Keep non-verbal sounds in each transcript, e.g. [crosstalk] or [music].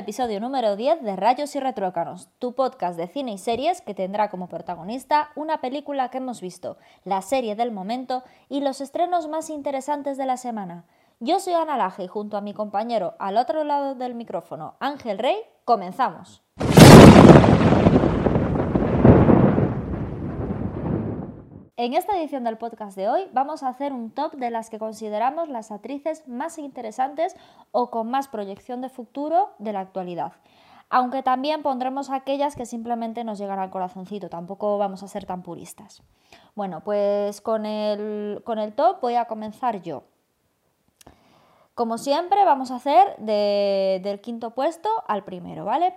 Episodio número 10 de Rayos y Retrócanos, tu podcast de cine y series que tendrá como protagonista una película que hemos visto, la serie del momento y los estrenos más interesantes de la semana. Yo soy Ana Laje y junto a mi compañero al otro lado del micrófono, Ángel Rey, comenzamos. En esta edición del podcast de hoy vamos a hacer un top de las que consideramos las actrices más interesantes o con más proyección de futuro de la actualidad. Aunque también pondremos aquellas que simplemente nos llegan al corazoncito, tampoco vamos a ser tan puristas. Bueno, pues con el, con el top voy a comenzar yo. Como siempre vamos a hacer del quinto puesto al primero, ¿vale?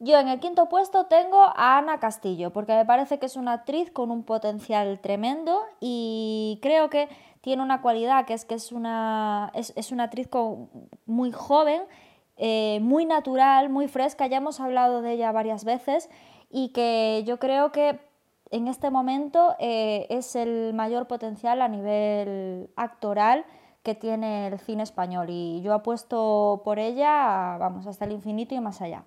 Yo en el quinto puesto tengo a Ana Castillo, porque me parece que es una actriz con un potencial tremendo y creo que tiene una cualidad que es que es una, es, una actriz muy joven, eh, muy natural, muy fresca, ya hemos hablado de ella varias veces y que yo creo que en este momento eh, es el mayor potencial a nivel actoral que tiene el cine español y yo apuesto por ella, vamos, hasta el infinito y más allá.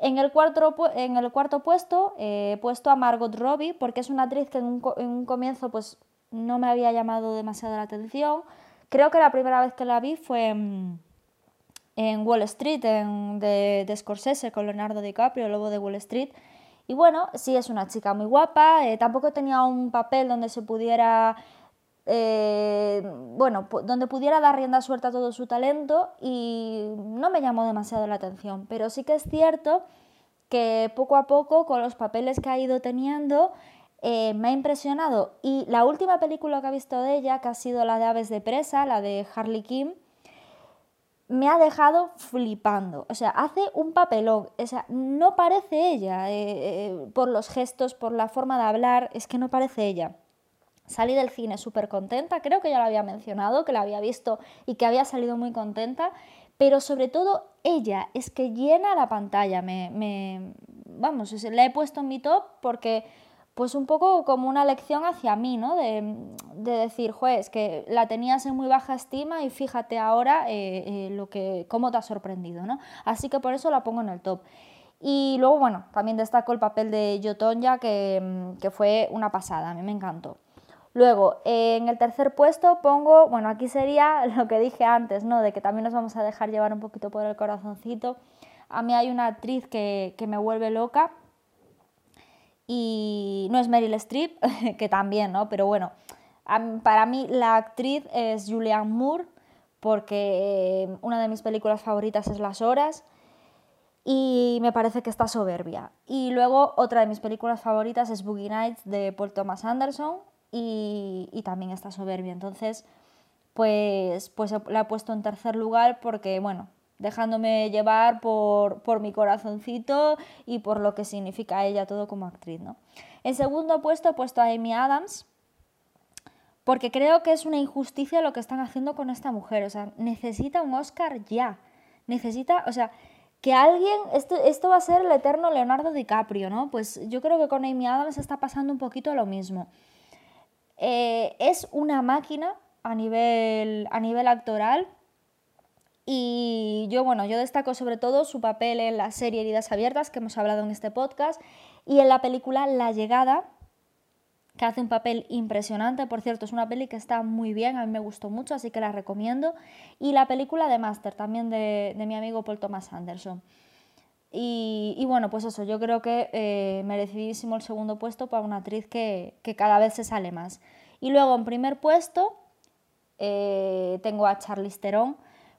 En el cuarto, en el cuarto puesto he puesto a Margot Robbie porque es una actriz que en un, comienzo pues, no me había llamado demasiado la atención. Creo que la primera vez que la vi fue en, Wall Street, en, de, de, Scorsese con Leonardo DiCaprio, el lobo de Wall Street. Y bueno, sí es una chica muy guapa, eh, tampoco tenía un papel donde se pudiera eh, bueno, donde pudiera dar rienda suelta a todo su talento y no me llamó demasiado la atención, pero sí que es cierto que poco a poco con los papeles que ha ido teniendo eh, me ha impresionado y la última película que he visto de ella, que ha sido la de Aves de Presa, la de Harley Kim, me ha dejado flipando. O sea, hace un papelón. O sea, no parece ella. Eh, por los gestos, por la forma de hablar, es que no parece ella. Salí del cine súper contenta, creo que ya lo había mencionado, que la había visto y que había salido muy contenta, pero sobre todo ella es que llena la pantalla, me, vamos, la he puesto en mi top porque pues un poco como una lección hacia mí, ¿no? De, decir, juez, que la tenías en muy baja estima y fíjate ahora eh, eh, lo que, cómo te ha sorprendido, ¿no? Así que por eso la pongo en el top. Y luego, bueno, también destaco el papel de Yotonya, que, que fue una pasada, a mí me encantó. Luego, en el tercer puesto pongo, bueno, aquí sería [laughs] lo que dije antes, ¿no? De que también nos vamos a dejar llevar un poquito por el corazoncito. A mí hay una actriz que, me vuelve loca y no es Meryl Streep, [laughs] que también, ¿no? Pero bueno, para mí la actriz es Julianne Moore porque eh, una de mis películas favoritas es Las Horas y me parece que está soberbia. Y luego otra de mis películas favoritas es Boogie Nights de Paul Thomas Anderson y, también está soberbia. Entonces, pues, pues la he puesto en tercer lugar porque, bueno, dejándome llevar por, por, mi corazoncito y por lo que significa ella todo como actriz. ¿no? En segundo puesto he puesto a Amy Adams, porque creo que es una injusticia lo que están haciendo con esta mujer. O sea, necesita un Oscar ya. Necesita, o sea, que alguien, esto, esto va a ser el eterno Leonardo DiCaprio, ¿no? Pues yo creo que con Amy Adams está pasando un poquito lo mismo. Eh, es una máquina a nivel, a nivel actoral y yo, bueno, yo destaco sobre todo su papel en la serie Heridas Abiertas, que hemos hablado en este podcast, y en la película La Llegada, que hace un papel impresionante. Por cierto, es una peli que está muy bien, a mí me gustó mucho, así que la recomiendo. Y la película de Master, también de, mi amigo Paul Thomas Anderson. Y, bueno, pues eso, yo creo que eh, merecidísimo el segundo puesto para una actriz que, cada vez se sale más. Y luego en primer puesto eh, tengo a Charlize Theron,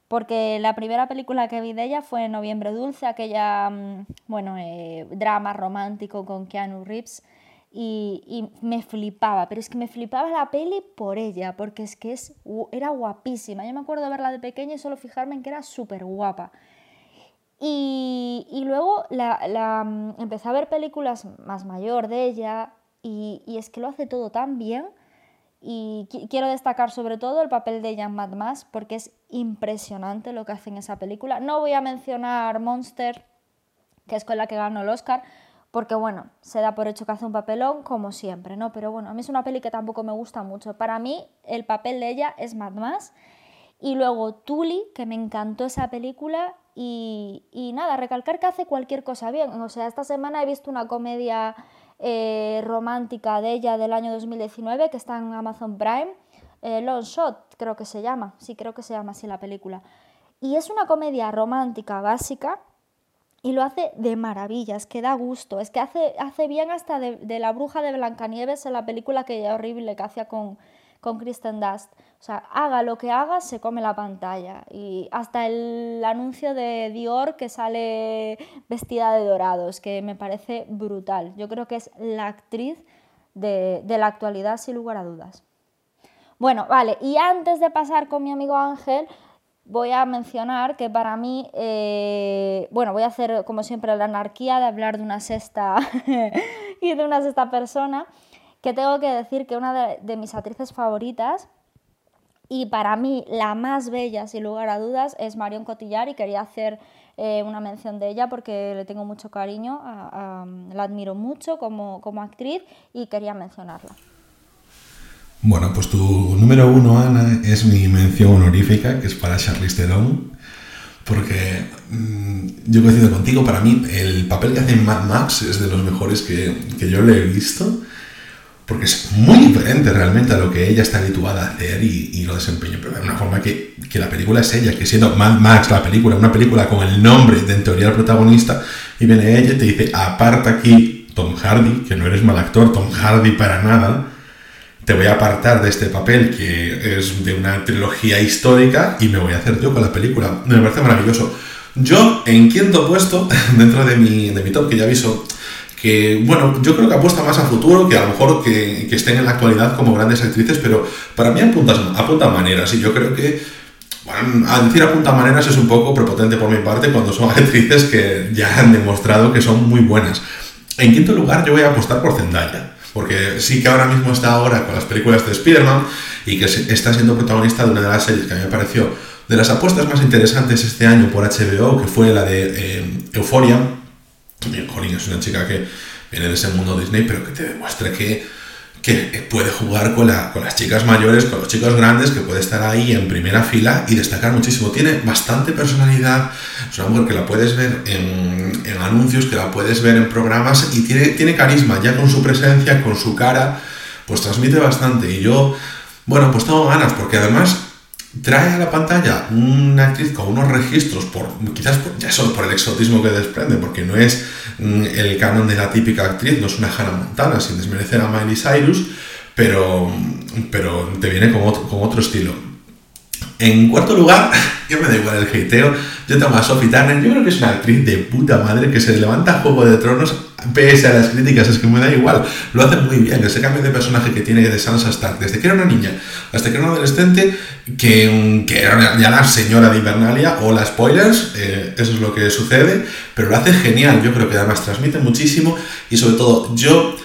porque la primera película que vi de ella fue Noviembre Dulce, aquella, mm, bueno, eh, drama romántico con Keanu Reeves, y, y, me flipaba, pero es que me flipaba la peli por ella, porque es que es, era guapísima. Yo me acuerdo de verla de pequeña y solo fijarme en que era súper guapa. Y, luego la, mm, empecé a ver películas más mayor de ella y, es que lo hace todo tan bien. Y quiero destacar sobre todo el papel de Jan Mad Max porque es impresionante lo que hace en esa película. No voy a mencionar Monster, que es con la que ganó el Oscar, porque bueno, se da por hecho que hace un papelón como siempre, ¿no? Pero bueno, a mí es una peli que tampoco me gusta mucho. Para mí el papel de ella es Mad Max Y luego Tully, que me encantó esa película. Y, nada, recalcar que hace cualquier cosa bien. O sea, esta semana he visto una comedia eh, romántica de ella del año 2019 que está en Amazon Prime. Eh, Long Shot, creo que se llama. Sí, creo que se llama así la película. Y es una comedia romántica básica y lo hace de maravillas, que da gusto. Es que hace, hace bien hasta de, la bruja de Blancanieves en la película que horrible que hacía con, con Kristen Dust. O sea, haga lo que haga, se come la pantalla. Y hasta el anuncio de Dior que sale vestida de dorados, que me parece brutal. Yo creo que es la actriz de, de la actualidad, sin lugar a dudas. Bueno, vale, y antes de pasar con mi amigo Ángel, voy a mencionar que para mí, eh, bueno, voy a hacer como siempre la anarquía de hablar de una sexta [laughs] y de una sexta persona, que tengo que decir que una de, mis actrices favoritas y para mí la más bella, sin lugar a dudas, es Marion Cotillard y quería hacer eh, una mención de ella porque le tengo mucho cariño, la admiro mucho como, como actriz y quería mencionarla. Bueno, pues tu número uno, Ana, es mi mención honorífica, que es para Charlize Theron, porque mm, yo coincido contigo, para mí el papel que hace Mad Max es de los mejores que, que, yo le he visto, porque es muy diferente realmente a lo que ella está habituada a hacer y, y lo desempeña, pero de una forma que, que, la película es ella, que siendo Mad Max la película, una película con el nombre de en teoría el protagonista, y viene ella y te dice, aparta aquí Tom Hardy, que no eres mal actor, Tom Hardy para nada, te voy a apartar de este papel que es de una trilogía histórica y me voy a hacer yo con la película. Me parece maravilloso. Yo, en quinto puesto, [laughs] dentro de mi, de mi top, que ya aviso, que, bueno, yo creo que apuesta más a futuro, que a lo mejor que, que estén en la actualidad como grandes actrices, pero para mí apunta, apunta maneras y yo creo que, bueno, a decir apunta maneras es un poco prepotente por mi parte cuando son [laughs] actrices que ya han demostrado que son muy buenas. En quinto lugar, yo voy a apostar por Zendaya. Porque sí que ahora mismo está ahora con las películas de Spider-Man y que está siendo protagonista de una de las series que a mí me pareció de las apuestas más interesantes este año por HBO, que fue la de eh, Euphoria. Jolín es una chica que viene de ese mundo Disney, pero que te demuestra que que puede jugar con, las chicas mayores, con los chicos grandes, que puede estar ahí en primera fila y destacar muchísimo. Tiene bastante personalidad, es una mujer que la puedes ver en, en, anuncios, que la puedes ver en programas y tiene, tiene carisma, ya con su presencia, con su cara, pues transmite bastante. Y yo, bueno, pues tengo ganas, porque además trae a la pantalla una actriz con unos registros, por, quizás ya solo por el exotismo que desprende, porque no es mm, el canon de la típica actriz, no es una Hannah Montana, sin desmerecer a Miley Cyrus, pero, pero te viene con otro, con otro estilo. En cuarto lugar, [laughs] yo me da igual el hateo, yo tengo a Sophie Turner, yo creo que es una actriz de puta madre que se levanta a Juego de Tronos pese a las críticas, es que me da igual, lo hace muy bien, ese cambio de personaje que tiene de Sansa Stark, desde que era una niña hasta que era una adolescente, que, era ya la señora de Invernalia, o las spoilers, eh, eso es lo que sucede, pero lo hace genial, yo creo que además transmite muchísimo y sobre todo yo...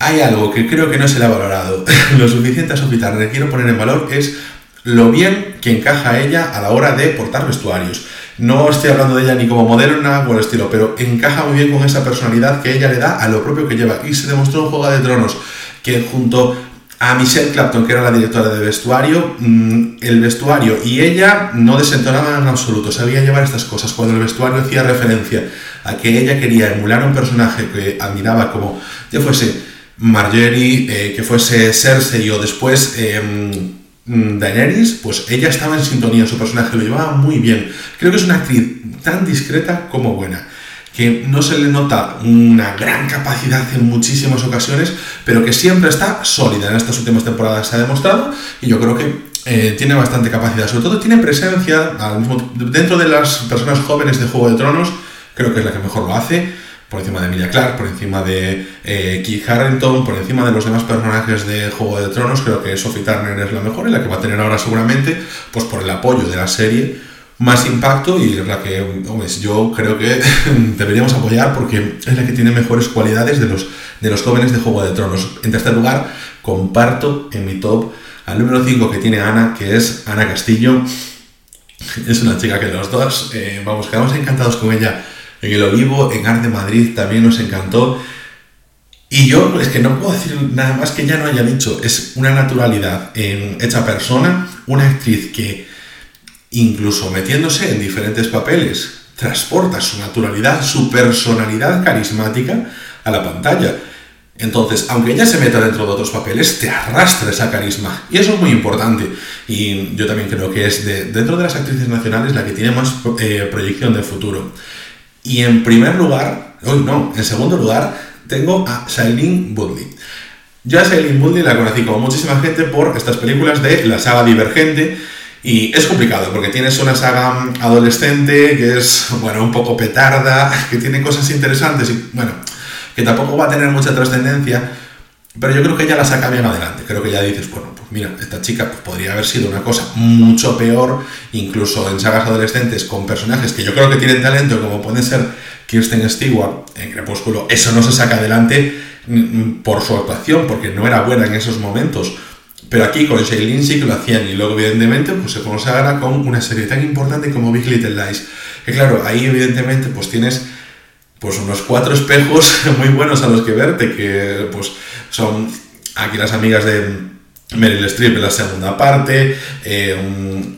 Hay algo que creo que no se le ha valorado [laughs] lo suficiente a Sophie Turner, quiero poner en valor, es lo bien que encaja ella a la hora de portar vestuarios. No estoy hablando de ella ni como modelo nada por el estilo, pero encaja muy bien con esa personalidad que ella le da a lo propio que lleva. Y se demostró en Juego de Tronos que junto a Michelle Clapton, que era la directora de vestuario, mm, el vestuario y ella no desentonaban en absoluto, sabía llevar estas cosas. Cuando el vestuario hacía referencia a que ella quería emular a un personaje que admiraba como ya fuese Marjorie, eh, que fuese Cersei o después... Em, Daenerys, pues ella estaba en sintonía, su personaje lo llevaba muy bien. Creo que es una actriz tan discreta como buena, que no se le nota una gran capacidad en muchísimas ocasiones, pero que siempre está sólida. En estas últimas temporadas se ha demostrado y yo creo que eh, tiene bastante capacidad. Sobre todo tiene presencia dentro de las personas jóvenes de Juego de Tronos, creo que es la que mejor lo hace por encima de Emilia Clarke, por encima de eh, Keith Harrington, por encima de los demás personajes de Juego de Tronos, creo que Sophie Turner es la mejor y la que va a tener ahora seguramente, pues por el apoyo de la serie, más impacto y es la que hombre, yo creo que [laughs] deberíamos apoyar porque es la que tiene mejores cualidades de los, de los jóvenes de Juego de Tronos. En tercer lugar, comparto en mi top al número 5 que tiene Ana, que es Ana Castillo. [laughs] Es una chica que los dos, eh, vamos, quedamos encantados con ella en el Olivo, en Arte Madrid también nos encantó. Y yo es que no puedo decir nada más que ya no haya dicho, es una naturalidad en hecha persona, una actriz que incluso metiéndose en diferentes papeles, transporta su naturalidad, su personalidad carismática a la pantalla. Entonces, aunque ella se meta dentro de otros papeles, te arrastra esa carisma. Y eso es muy importante. Y yo también creo que es de, dentro de las actrices nacionales la que tiene más eh, proyección de futuro. Y en primer lugar, hoy no, en segundo lugar, tengo a Shailene Woodley. Yo a Shailene Woodley la conocí como muchísima gente por estas películas de la saga Divergente. Y es complicado porque tienes una saga adolescente que es, bueno, un poco petarda, que tiene cosas interesantes y, bueno, que tampoco va a tener mucha trascendencia, pero yo creo que ella la saca bien adelante. Creo que ya dices, bueno, mira, esta chica pues, podría haber sido una cosa mucho peor, incluso en sagas adolescentes con personajes que yo creo que tienen talento, como pueden ser Kirsten Stewart en Crepúsculo. Eso no se saca adelante mm, por su actuación, porque no era buena en esos momentos. Pero aquí con Shailene sí que lo hacían y luego evidentemente pues se consagra con una serie tan importante como Big Little Lies. Que claro, ahí evidentemente pues tienes pues unos cuatro espejos [laughs] muy buenos a los que verte, que pues son aquí las amigas de Meryl Streep en la segunda parte, eh,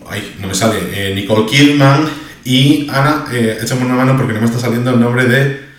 ay, no me sale, eh, Nicole Kidman y Ana, eh, échame una mano porque no me está saliendo el nombre de...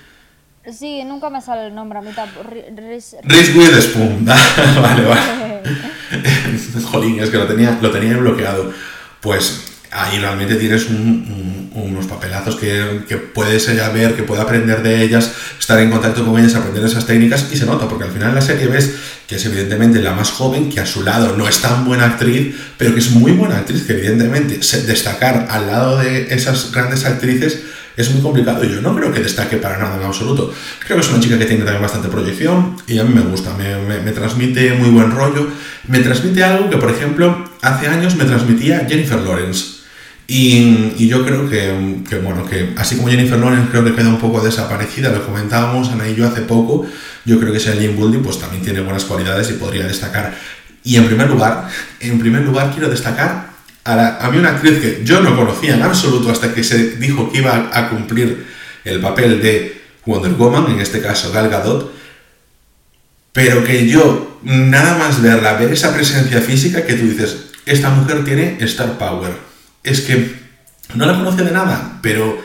Sí, nunca me sale el nombre, a mí tampoco. Reese Witherspoon, [laughs] vale, vale. [laughs] [laughs] Jolín, es que lo tenía, lo tenía bloqueado. Pues ahí realmente tienes unos papelazos que, que, puedes ella ver, que puede aprender de ellas, estar en contacto con ellas, aprender esas técnicas y se nota, porque al final en la serie ves que es evidentemente la más joven, que a su lado no es tan buena actriz, pero que es muy buena actriz, que evidentemente destacar al lado de esas grandes actrices es muy complicado. Yo no creo que destaque para nada en absoluto. Creo que es una chica que tiene también bastante proyección y a mí me gusta, me, me, transmite muy buen rollo. Me transmite algo que, por ejemplo, hace años me transmitía Jennifer Lawrence. Y, yo creo que, bueno, que así como Jennifer Lawrence creo que queda un poco desaparecida, lo comentábamos Ana y yo hace poco, yo creo que Shailene Woodley pues también tiene buenas cualidades y podría destacar. Y en primer lugar, en primer lugar quiero destacar a, a mí una actriz que yo no conocía en absoluto hasta que se dijo que iba a cumplir el papel de Wonder Woman, en este caso Gal Gadot, pero que yo, nada más verla, ver esa presencia física que tú dices, esta mujer tiene star power es que no la conoce de nada, pero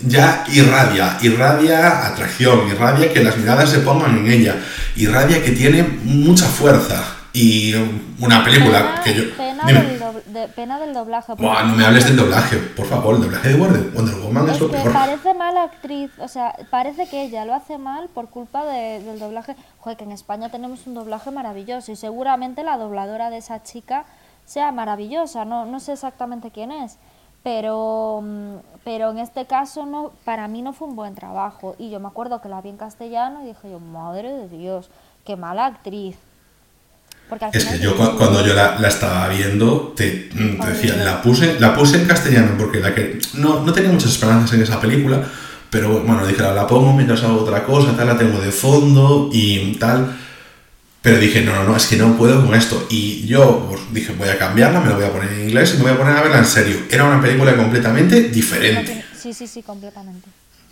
ya irradia, irradia atracción, irradia que las miradas se pongan en ella, irradia que tiene mucha fuerza. Y una película que yo... Pena, del, de, pena del doblaje. no me hables del doblaje, por favor, el doblaje de Wonder Woman es, lo que Parece mala actriz, o sea, parece que ella lo hace mal por culpa del doblaje. Joder, que en España tenemos un doblaje maravilloso y seguramente la dobladora de esa chica sea maravillosa, no, no sé exactamente quién es, pero, mm, pero en este caso no, para mí no fue un buen trabajo. Y yo me acuerdo que la vi en castellano y dije yo, madre de Dios, qué mala actriz. Porque es que yo cuando yo la, estaba viendo, te, mm, decía, la puse, la puse en castellano porque la que, no, no tenía muchas esperanzas en esa película, pero bueno, dije, la pongo mientras hago otra cosa, tal, la tengo de fondo y tal. Pero dije, no, no, no, es que no puedo con esto. Y yo pues, dije, voy a cambiarla, me la voy a poner en inglés y me voy a poner a verla en serio. Era una película completamente diferente. Sí, sí, sí, completamente.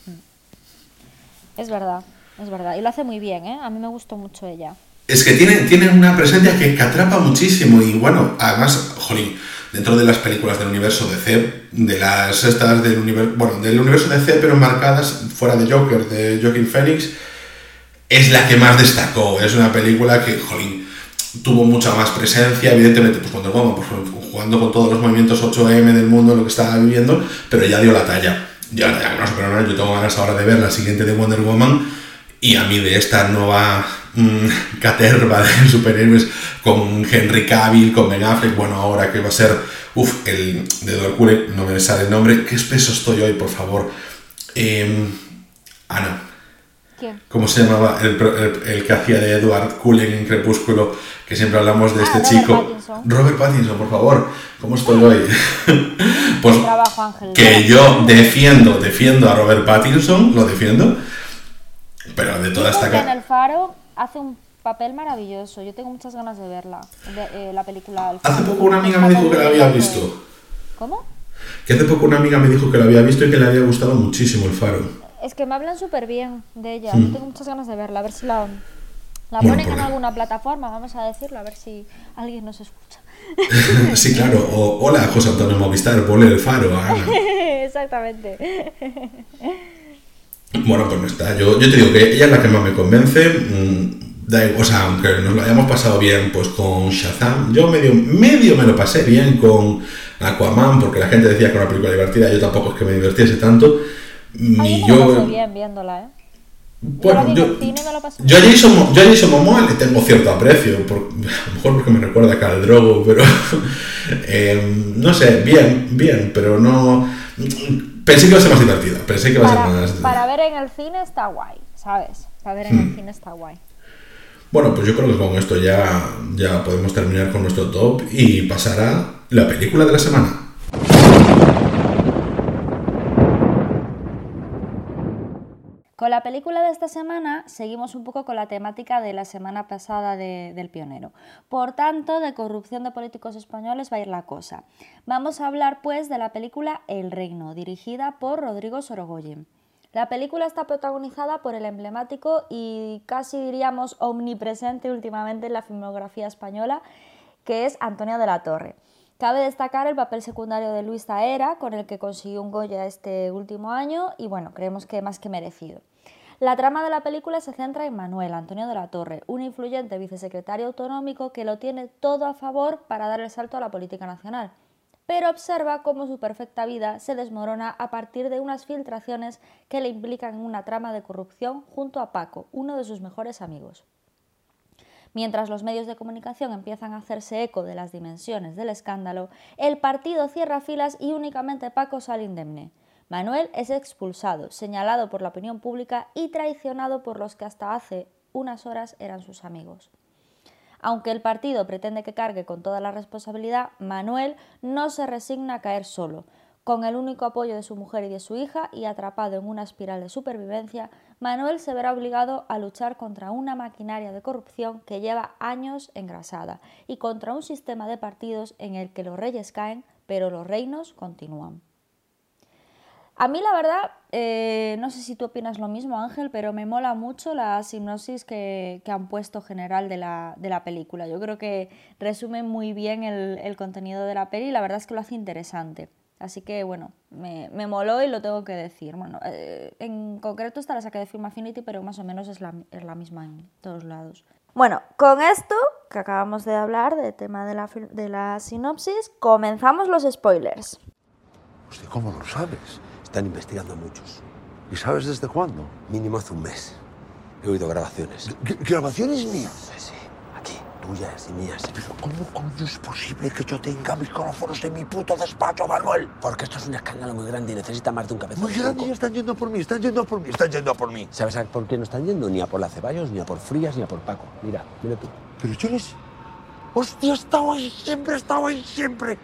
Mm. Es verdad, es verdad. Y lo hace muy bien, ¿eh? A mí me gustó mucho ella. Es que tiene, tiene una presencia que, atrapa muchísimo y bueno, además, jolín, dentro de las películas del universo DC, de las estas del universo, bueno, del universo DC, pero marcadas fuera de Joker, de Joaquin Phoenix, es la que más destacó. Es una película que, jolín, tuvo mucha más presencia, evidentemente, pues cuando Woman, pues, jugando con todos los movimientos 8M del mundo, lo que estaba viviendo, pero ya dio la talla. Ya, no sé, pero no, yo tengo ganas ahora de ver la siguiente de Wonder Woman y a mí de esta nueva mmm, [laughs] caterva de superhéroes con Henry Cavill, con Ben Affleck, bueno, ahora que va a ser, uff, el de Edward no me sale el nombre, qué espeso estoy hoy, por favor. Eh, Ana, ¿Cómo se llamaba el, el, que hacía de Edward Cullen en Crepúsculo? Que siempre hablamos de ah, este chico. Robert Pattinson, por favor. ¿Cómo estoy hoy? [laughs] pues que yo defiendo, defiendo a Robert Pattinson, lo defiendo. Pero de toda esta En el Faro hace un papel maravilloso. Yo tengo muchas ganas de verla, de, eh, la película. Hace poco una amiga me dijo que la había visto. ¿Cómo? Que hace poco una amiga me dijo que la había visto y que le había gustado muchísimo el Faro. Es que me hablan súper bien de ella. Hmm. Tengo muchas ganas de verla, a ver si la, la ponen en alguna plataforma, vamos a decirlo, a ver si alguien nos escucha. [laughs] sí, claro. O, hola, José Antonio Movistar, ponle el faro a Ana. [laughs] Exactamente. Bueno, pues no está. Yo, yo te digo que ella es la que más me convence. Mm, o sea, aunque nos lo hayamos pasado bien pues con Shazam, yo medio, medio me lo pasé bien con Aquaman, porque la gente decía que era una película divertida, yo tampoco es que me divirtiese tanto. Y yo... Bien viéndola, ¿eh? Bueno, yo, yo, a Jason, yo a Jason Momoa le tengo cierto aprecio, por, [laughs] a lo mejor porque me recuerda a al Drogo, pero [laughs] eh, no sé, bien, bien, pero no... Pensé que iba a ser más divertida, pensé que iba a ser más... Para ver en el cine está guay, ¿sabes? Para ver en el hmm. cine está guay. Bueno, pues yo creo que con esto ya, ya podemos terminar con nuestro top y pasar a la película de la semana. Con la película de esta semana seguimos un poco con la temática de la semana pasada del pionero. Por tanto, de corrupción de políticos españoles va a ir la cosa. Vamos a hablar pues de la película El Reino, dirigida por Rodrigo Sorogoyen. La película está protagonizada por el emblemático y casi diríamos omnipresente últimamente en la filmografía española, que es Antonio de la Torre. Cabe destacar el papel secundario de Luis Taera, con el que consiguió un Goya este último año y bueno, creemos que más que merecido. La trama de la película se centra en Manuel Antonio de la Torre, un influyente vicesecretario autonómico que lo tiene todo a favor para dar el salto a la política nacional, pero observa cómo su perfecta vida se desmorona a partir de unas filtraciones que le implican en una trama de corrupción junto a Paco, uno de sus mejores amigos. Mientras los medios de comunicación empiezan a hacerse eco de las dimensiones del escándalo, el partido cierra filas y únicamente Paco sale indemne. Manuel es expulsado, señalado por la opinión pública y traicionado por los que hasta hace unas horas eran sus amigos. Aunque el partido pretende que cargue con toda la responsabilidad, Manuel no se resigna a caer solo. Con el único apoyo de su mujer y de su hija y atrapado en una espiral de supervivencia, Manuel se verá obligado a luchar contra una maquinaria de corrupción que lleva años engrasada y contra un sistema de partidos en el que los reyes caen, pero los reinos continúan. A mí la verdad, eh, no sé si tú opinas lo mismo Ángel, pero me mola mucho la sinopsis que, han puesto general de la, película. Yo creo que resume muy bien el, contenido de la peli y la verdad es que lo hace interesante. Así que bueno, me, moló y lo tengo que decir. Bueno, eh, en concreto esta la saqué de Film Affinity, pero más o menos es la, es la misma en todos lados. Bueno, con esto que acabamos de hablar del tema de la, de la sinopsis, comenzamos los spoilers. Hostia, ¿cómo lo sabes? Están investigando muchos. ¿Y sabes desde cuándo? Mínimo hace un mes. He oído grabaciones. ¿Grabaciones mías? Sí, sí. Tuyas y mías. Pero ¿cómo coño es posible que yo tenga micrófonos en mi puto despacho, Manuel? Porque esto es un escándalo muy grande y necesita más de un cabezón. Muy grande están yendo por mí, están yendo por mí, están yendo por mí. ¿Sabes por qué no están yendo? Ni a por la Ceballos, ni a por Frías, ni a por Paco. Mira, mira tú. Pero yo les... Hostia, estaba ahí siempre, estaba ahí siempre.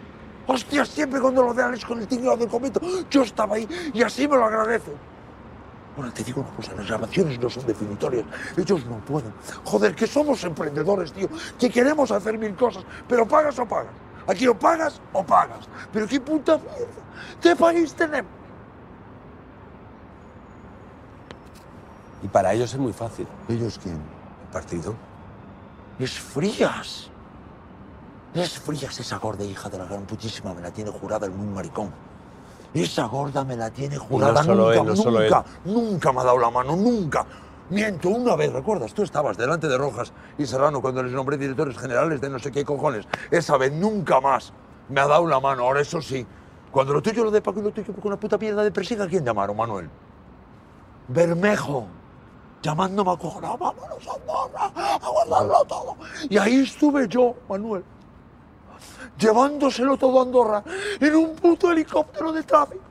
Hostia, siempre cuando lo de Alex con el tinglado del comento, yo estaba ahí y así me lo agradezco. Bueno, te digo una cosa, las grabaciones no son definitorias. Ellos no pueden. Joder, que somos emprendedores, tío. Que queremos hacer mil cosas, pero pagas o pagas. Aquí o pagas o pagas. Pero qué puta mierda. ¿Qué país tenemos? Y para ellos es muy fácil. ¿Ellos quién? El partido. Es frías. Es frías esa gorda hija de la gran putísima, me la tiene jurada el muy maricón. Esa gorda me la tiene jurada nunca, nunca, nunca me ha dado la mano, nunca. Miento, una vez, ¿recuerdas? Tú estabas delante de Rojas y Serrano cuando les nombré directores generales de no sé qué cojones. Esa vez nunca más me ha dado la mano, ahora eso sí. Cuando lo tuyo lo de Paco y lo tuyo con una puta mierda de persiga, quién llamaron, Manuel? Bermejo. Llamándome a coger, vámonos a Andorra, a guardarlo todo. Y ahí estuve yo, Manuel llevándoselo todo a Andorra en un puto helicóptero de tráfico.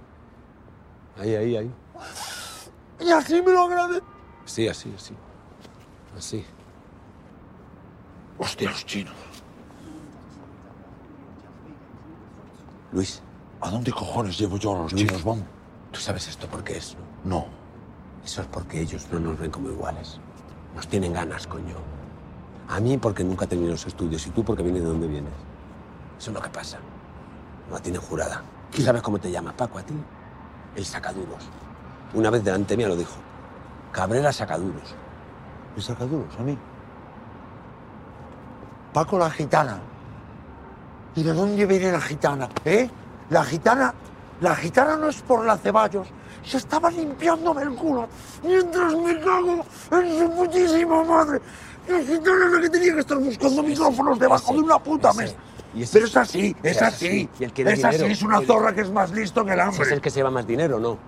Ahí, ahí, ahí. Y así me lo agradezco. Sí, así, así. Así. Hostia, los chinos. Luis. ¿A dónde cojones llevo yo a los chinos, vamos? ¿Tú sabes esto por qué es, no? No. Eso es porque ellos no nos ven como iguales. Nos tienen ganas, coño. A mí porque nunca he tenido los estudios y tú porque vienes de donde vienes. Eso es lo que pasa. No la tienen jurada. ¿Tú sabes cómo te llama Paco a ti? El sacaduros. Una vez delante mía lo dijo. Cabrera sacaduros. ¿El sacaduros? ¿A mí? Paco la gitana. ¿Y de dónde viene la gitana? ¿Eh? La gitana, la gitana no es por la Ceballos. Se estaba limpiándome el culo mientras me cago en su putísima madre. La gitana es la que tenía que estar buscando micrófonos debajo de una puta mesa. Pero es así, es así. es así, es una zorra que es más listo que el hambre. Es el que se lleva más dinero, ¿no?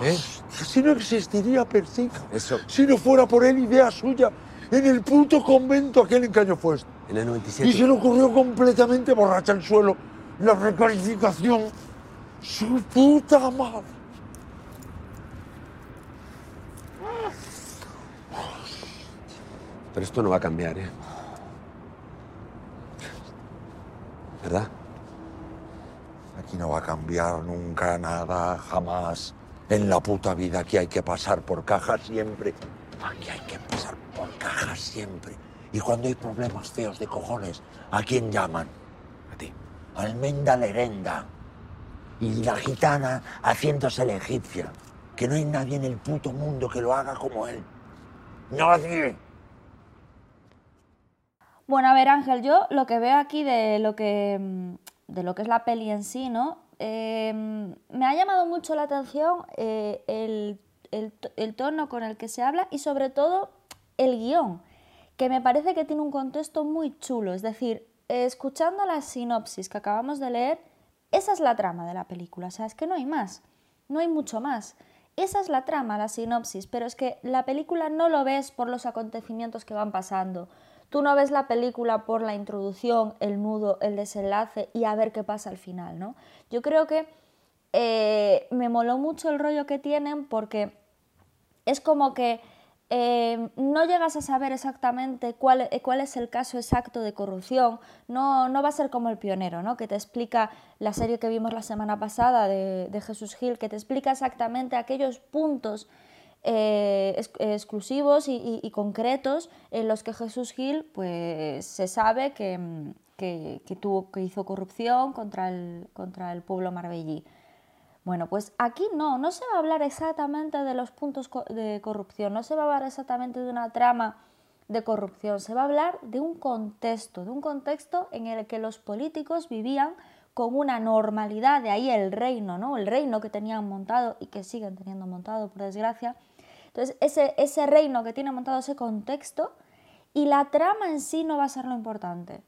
¿Eh? Si no existiría Persica. Eso. Si no fuera por él, idea suya, en el puto convento aquel en que año fue En el 97. Y se le ocurrió completamente borracha el suelo. La recalificación. Su puta madre. Pero esto no va a cambiar, ¿eh? ¿Verdad? Aquí no va a cambiar nunca nada, jamás. En la puta vida aquí hay que pasar por caja siempre. Aquí hay que pasar por caja siempre. Y cuando hay problemas feos de cojones, ¿a quién llaman? A ti. Almenda Lerenda. Y la gitana haciéndose la egipcia. Que no hay nadie en el puto mundo que lo haga como él. Nadie. Bueno, a ver, Ángel, yo lo que veo aquí de lo que, mm, de lo que es la peli en sí, ¿no? Em, me ha llamado mucho la atención eh, el, tono con el que se habla y sobre todo el guion, que me parece que tiene un contexto muy chulo. Es decir, escuchando la sinopsis que acabamos de leer, esa es la trama de la película. O sea, es que no hay más, no hay mucho más. Esa es la trama, la sinopsis, pero es que la película no lo ves por los acontecimientos que van pasando Tú no ves la película por la introducción, el nudo, el desenlace y a ver qué pasa al final, ¿no? Yo creo que eh, me moló mucho el rollo que tienen porque es como que eh, no llegas a saber exactamente cuál, cuál, es el caso exacto de corrupción, no, no, va a ser como el pionero, ¿no? que te explica la serie que vimos la semana pasada de, de Jesús Gil, que te explica exactamente aquellos puntos eh, exclusivos y, concretos en los que Jesús Gil pues, se sabe que, que, tuvo, que hizo corrupción contra el, contra el pueblo marbellí. Bueno, pues aquí no, no se va a hablar exactamente de los puntos de corrupción, no se va a hablar exactamente de una trama de corrupción, se va a hablar de un contexto, de un contexto en el que los políticos vivían con una normalidad, de ahí el reino, ¿no? El reino que tenían montado y que siguen teniendo montado, por desgracia, entonces, ese, ese reino que tiene montado ese contexto y la trama en sí no va a ser lo importante.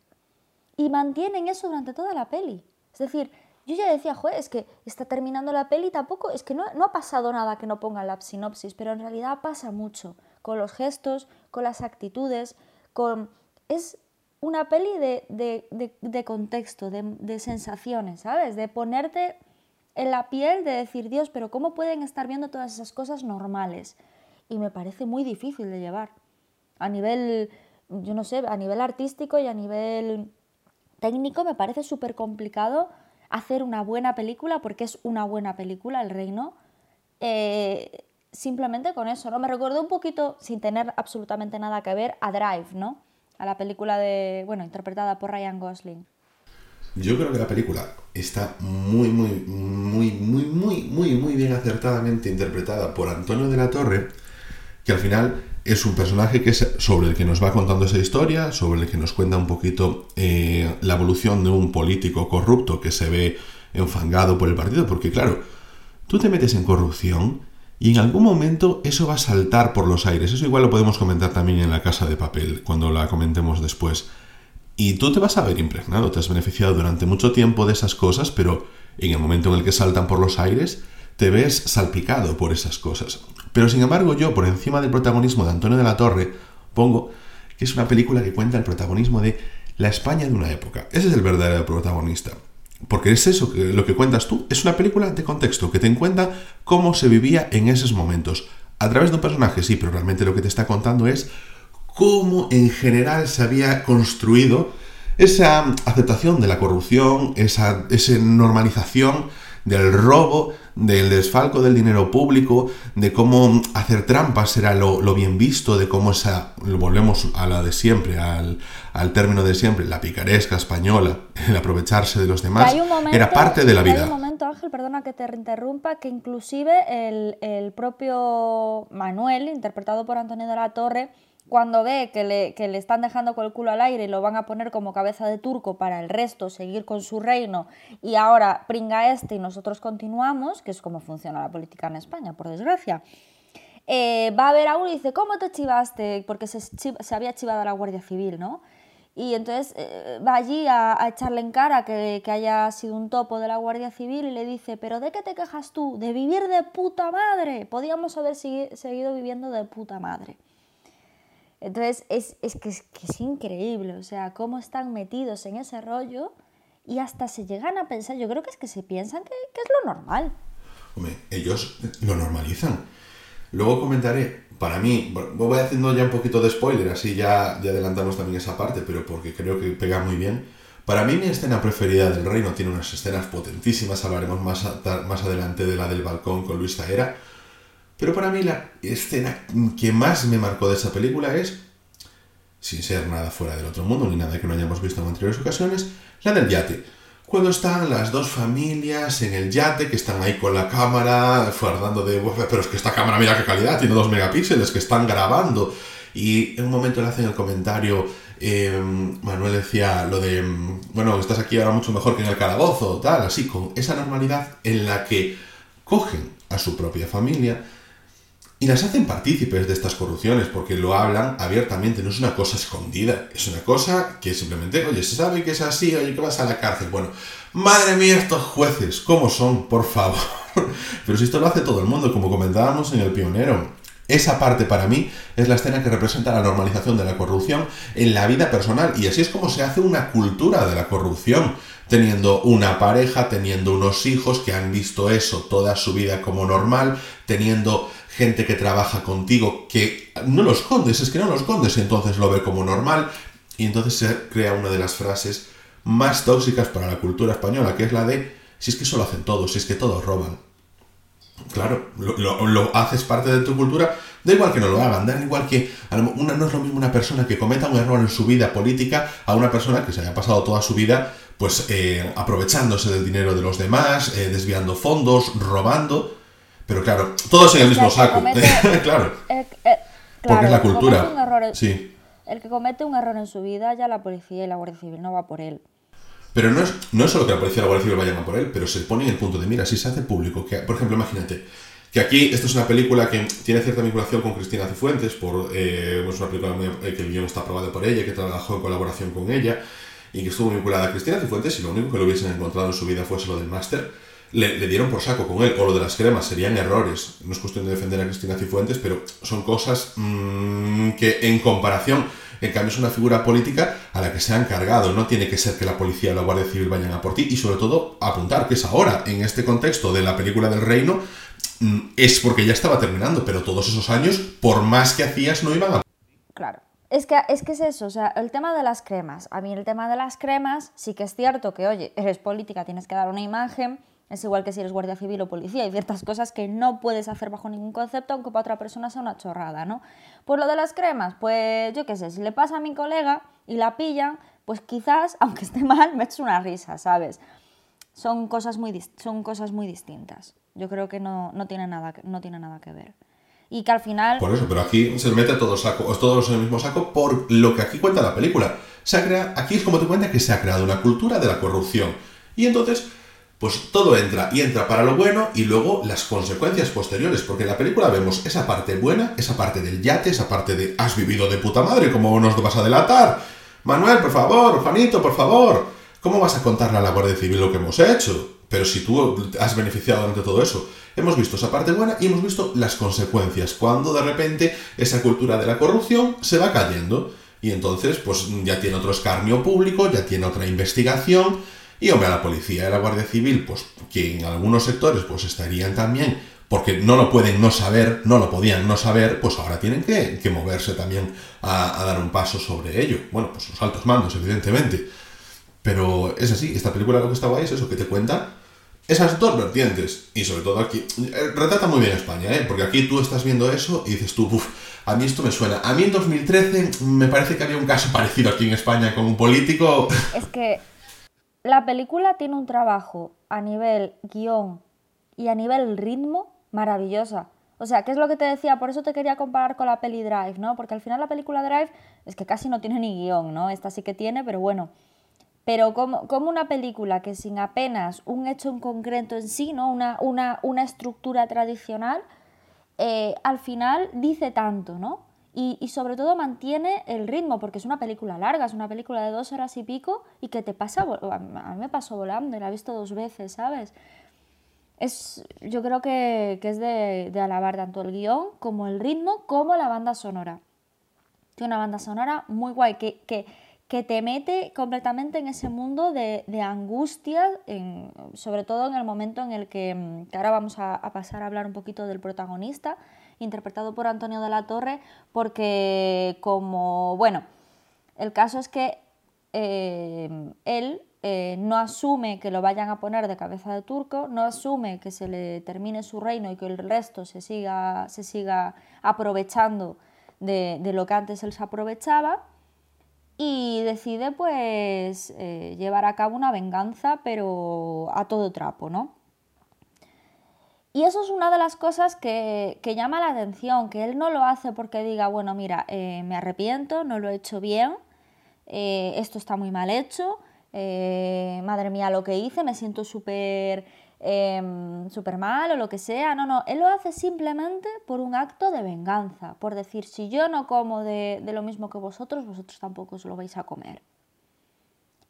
Y mantienen eso durante toda la peli. Es decir, yo ya decía, joder, es que está terminando la peli, tampoco, es que no, no ha pasado nada que no ponga la sinopsis, pero en realidad pasa mucho, con los gestos, con las actitudes, con... Es una peli de, de, de, contexto, de, sensaciones, ¿sabes? De ponerte en la piel, de decir, Dios, pero ¿cómo pueden estar viendo todas esas cosas normales? Y me parece muy difícil de llevar. A nivel, yo no sé, a nivel artístico y a nivel técnico me parece súper complicado hacer una buena película, porque es una buena película, El Reino, eh, simplemente con eso, ¿no? Me recuerdo un poquito, sin tener absolutamente nada que ver, a Drive, ¿no? A la película de, bueno, interpretada por Ryan Gosling. Yo creo que la película está muy, muy, muy, muy, muy, muy, muy bien acertadamente interpretada por Antonio de la Torre que al final es un personaje que es sobre el que nos va contando esa historia, sobre el que nos cuenta un poquito eh, la evolución de un político corrupto que se ve enfangado por el partido, porque claro, tú te metes en corrupción y en algún momento eso va a saltar por los aires. Eso igual lo podemos comentar también en la casa de papel, cuando la comentemos después. Y tú te vas a ver impregnado, te has beneficiado durante mucho tiempo de esas cosas, pero en el momento en el que saltan por los aires, te ves salpicado por esas cosas. Pero sin embargo yo, por encima del protagonismo de Antonio de la Torre, pongo que es una película que cuenta el protagonismo de la España de una época. Ese es el verdadero protagonista. Porque es eso, lo que cuentas tú, es una película de contexto, que te cuenta cómo se vivía en esos momentos. A través de un personaje, sí, pero realmente lo que te está contando es cómo en general se había construido esa aceptación de la corrupción, esa, esa normalización del robo, del desfalco del dinero público, de cómo hacer trampas era lo, bien visto, de cómo esa, volvemos a la de siempre, al, término de siempre, la picaresca española, [laughs] el aprovecharse de los demás, era parte de la vida. Hay un momento, Ángel, perdona que te interrumpa, que inclusive el, el propio Manuel, interpretado por Antonio de la Torre, cuando ve que le, que le, están dejando con el culo al aire y lo van a poner como cabeza de turco para el resto, seguir con su reino, y ahora pringa este y nosotros continuamos, que es como funciona la política en España, por desgracia, eh, va a ver a uno y dice, ¿cómo te chivaste? Porque se, se había chivado a la Guardia Civil, ¿no? Y entonces eh, va allí a, echarle en cara que, que, haya sido un topo de la Guardia Civil y le dice, pero ¿de qué te quejas tú? De vivir de puta madre. Podíamos haber seguido viviendo de puta madre. Entonces es, es, que, es, que, es, increíble, o sea, cómo están metidos en ese rollo y hasta se llegan a pensar, yo creo que es que se piensan que, es lo normal. Hombre, ellos lo normalizan. Luego comentaré para mí, voy haciendo ya un poquito de spoiler, así ya, ya adelantamos también esa parte, pero porque creo que pega muy bien. Para mí mi escena preferida del reino tiene unas escenas potentísimas, hablaremos más, más adelante de la del balcón con Luis Taera, pero para mí la escena que más me marcó de esa película es, sin ser nada fuera del otro mundo ni nada que no hayamos visto en anteriores ocasiones, la del yate cuando están las dos familias en el yate, que están ahí con la cámara, fardando de, pero es que esta cámara mira qué calidad, tiene dos megapíxeles, que están grabando. Y en un momento le hacen el comentario, em, Manuel decía lo de, bueno, estás aquí ahora mucho mejor que en el calabozo, tal, así, con esa normalidad en la que cogen a su propia familia, y las hacen partícipes de estas corrupciones porque lo hablan abiertamente, no es una cosa escondida, es una cosa que simplemente, oye, se sabe que es así, oye, que vas a la cárcel. Bueno, madre mía, estos jueces, ¿cómo son? Por favor. [laughs] Pero si esto lo hace todo el mundo, como comentábamos en El Pionero. Esa parte para mí es la escena que representa la normalización de la corrupción en la vida personal y así es como se hace una cultura de la corrupción teniendo una pareja, teniendo unos hijos que han visto eso toda su vida como normal, teniendo gente que trabaja contigo que no los escondes, es que no los escondes y entonces lo ve como normal y entonces se crea una de las frases más tóxicas para la cultura española, que es la de si es que eso lo hacen todos, si es que todos roban. Claro, lo, haces parte de tu cultura, da igual que no lo hagan, da igual que una, no es lo mismo una persona que cometa un error en su vida política a una persona que se haya pasado toda su vida pues eh, aprovechándose del dinero de los demás, eh, desviando fondos, robando. Pero claro, todos en el mismo saco. [laughs] claro. Porque es la cultura. sí. El que comete un error en su vida, ya la policía y la Guardia Civil no va por él. Pero no es, no es solo que la policía y la Guardia Civil vayan a por él, pero se pone en el punto de mira, si se hace público, que, por ejemplo, imagínate, que aquí, esto es una película que tiene cierta vinculación con Cristina Cifuentes, por, eh, es una película eh, que el guion está aprobado por ella, que trabajó en colaboración con ella, y que estuvo vinculada a Cristina Cifuentes, y lo único que lo hubiesen encontrado en su vida fuese lo del máster, le, dieron por saco con él, o lo de las cremas, serían errores. No es cuestión de defender a Cristina Cifuentes, pero son cosas mm, que en comparación, en cambio es una figura política a la que se han cargado. No tiene que ser que la policía o la Guardia Civil vayan a por ti, y sobre todo apuntar que es ahora, en este contexto de la película del reino, mm, es porque ya estaba terminando, pero todos esos años, por más que hacías, no iban a... Claro. Es que, es que es eso, o sea, el tema de las cremas. A mí el tema de las cremas sí que es cierto que, oye, eres política, tienes que dar una imagen, es igual que si eres guardia civil o policía. Hay ciertas cosas que no puedes hacer bajo ningún concepto, aunque para otra persona sea una chorrada, ¿no? Pues lo de las cremas, pues yo qué sé, si le pasa a mi colega y la pillan, pues quizás, [laughs] aunque esté mal, me eches una risa, ¿sabes? Son cosas muy, son cosas muy distintas. Yo creo que no, no, tiene nada, no tiene nada que ver. Y que al final... Por eso, pero aquí se mete todo saco, todos en el mismo saco por lo que aquí cuenta la película. Se crea, aquí es como te cuenta que se ha creado una cultura de la corrupción. Y entonces pues todo entra y entra para lo bueno y luego las consecuencias posteriores, porque en la película vemos esa parte buena, esa parte del yate, esa parte de has vivido de puta madre, ¿cómo nos vas a delatar? Manuel, por favor, Juanito, por favor, ¿cómo vas a contarle a la Guardia Civil lo que hemos hecho? Pero si tú has beneficiado de todo eso. Hemos visto esa parte buena y hemos visto las consecuencias, cuando de repente esa cultura de la corrupción se va cayendo. Y entonces, pues ya tiene otro escarnio público, ya tiene otra investigación, y hombre, a la policía y a la Guardia Civil, pues que en algunos sectores pues estarían también, porque no lo pueden no saber, no lo podían no saber, pues ahora tienen que, moverse también a, dar un paso sobre ello. Bueno, pues los altos mandos, evidentemente. Pero es así, esta película lo que está guay es eso, que te cuenta esas dos vertientes. Y sobre todo aquí, eh, retrata muy bien España, ¿eh? porque aquí tú estás viendo eso y dices tú, uff, a mí esto me suena. A mí en 2013 me parece que había un caso [laughs] parecido aquí en España con un político. Es que la película tiene un trabajo a nivel guion y a nivel ritmo maravillosa. O sea, ¿qué es lo que te decía? Por eso te quería comparar con la peli Drive, ¿no? Porque al final la película Drive es que casi no tiene ni guion, ¿no? Esta sí que tiene, pero bueno. Pero como, como una película que sin apenas un hecho en concreto en sí, ¿no? Una, una, una estructura tradicional, eh, al final dice tanto, ¿no? Y, y, sobre todo mantiene el ritmo, porque es una película larga, es una película de dos horas y pico y que te pasa, a mí me pasó volando, la he visto dos veces, ¿sabes? Es, yo creo que, que es de, de, alabar tanto el guion como el ritmo, como la banda sonora. Tiene una banda sonora muy guay, que, que, que te mete completamente en ese mundo de, de angustia, en, sobre todo en el momento en el que, que ahora vamos a, a pasar a hablar un poquito del protagonista, interpretado por Antonio de la Torre, porque como, bueno, el caso es que eh, él eh, no asume que lo vayan a poner de cabeza de turco, no asume que se le termine su reino y que el resto se siga, se siga aprovechando de, lo que antes él se aprovechaba, y decide pues eh, llevar a cabo una venganza, pero a todo trapo, ¿no? Y eso es una de las cosas que, llama la atención, que él no lo hace porque diga, bueno, mira, eh, me arrepiento, no lo he hecho bien, eh, esto está muy mal hecho, eh, madre mía lo que hice, me siento súper eh, super mal o lo que sea. No, no, él lo hace simplemente por un acto de venganza, por decir, si yo no como de lo mismo que vosotros, vosotros tampoco os lo vais a comer.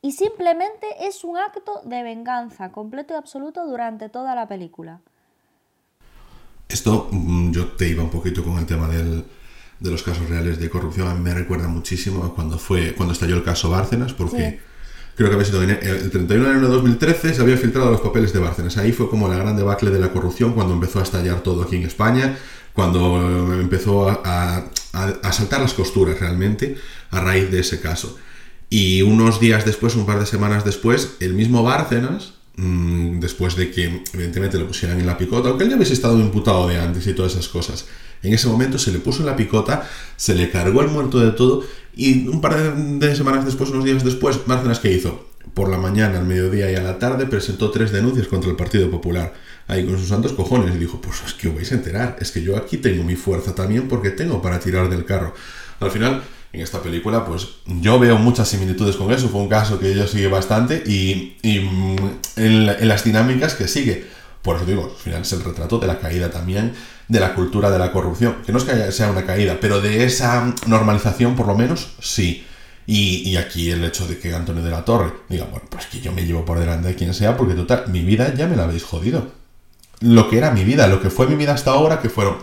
Y simplemente es un acto de venganza completo y absoluto durante toda la película. Esto mm, yo te iba un poquito con el tema del, de los casos reales de corrupción. A mí me recuerda muchísimo a cuando, fue, cuando estalló el caso Bárcenas, porque sí. creo que había sido el 31 de enero de 2013 se había filtrado los papeles de Bárcenas. Ahí fue como la gran debacle de la corrupción cuando empezó a estallar todo aquí en España, cuando empezó a, a, a saltar las costuras realmente a raíz de ese caso. Y unos días después, un par de semanas después, el mismo Bárcenas, mmm, después de que evidentemente lo pusieran en la picota, aunque él ya hubiese estado imputado de antes y todas esas cosas, en ese momento se le puso en la picota, se le cargó el muerto de todo y un par de semanas después, unos días después, Bárcenas, ¿qué hizo? Por la mañana, al mediodía y a la tarde presentó tres denuncias contra el Partido Popular. Ahí con sus santos cojones y dijo, pues es que os vais a enterar, es que yo aquí tengo mi fuerza también porque tengo para tirar del carro. Al final, en esta película, pues yo veo muchas similitudes con eso. Fue un caso que yo sigue bastante y, en, en, las dinámicas que sigue. Por eso digo, al final es el retrato de la caída también de la cultura de la corrupción. Que no es que sea una caída, pero de esa normalización, por lo menos, sí. Y, y, aquí el hecho de que Antonio de la Torre diga, bueno, pues que yo me llevo por delante de quien sea, porque total, mi vida ya me la habéis jodido. Lo que era mi vida, lo que fue mi vida hasta ahora, que fueron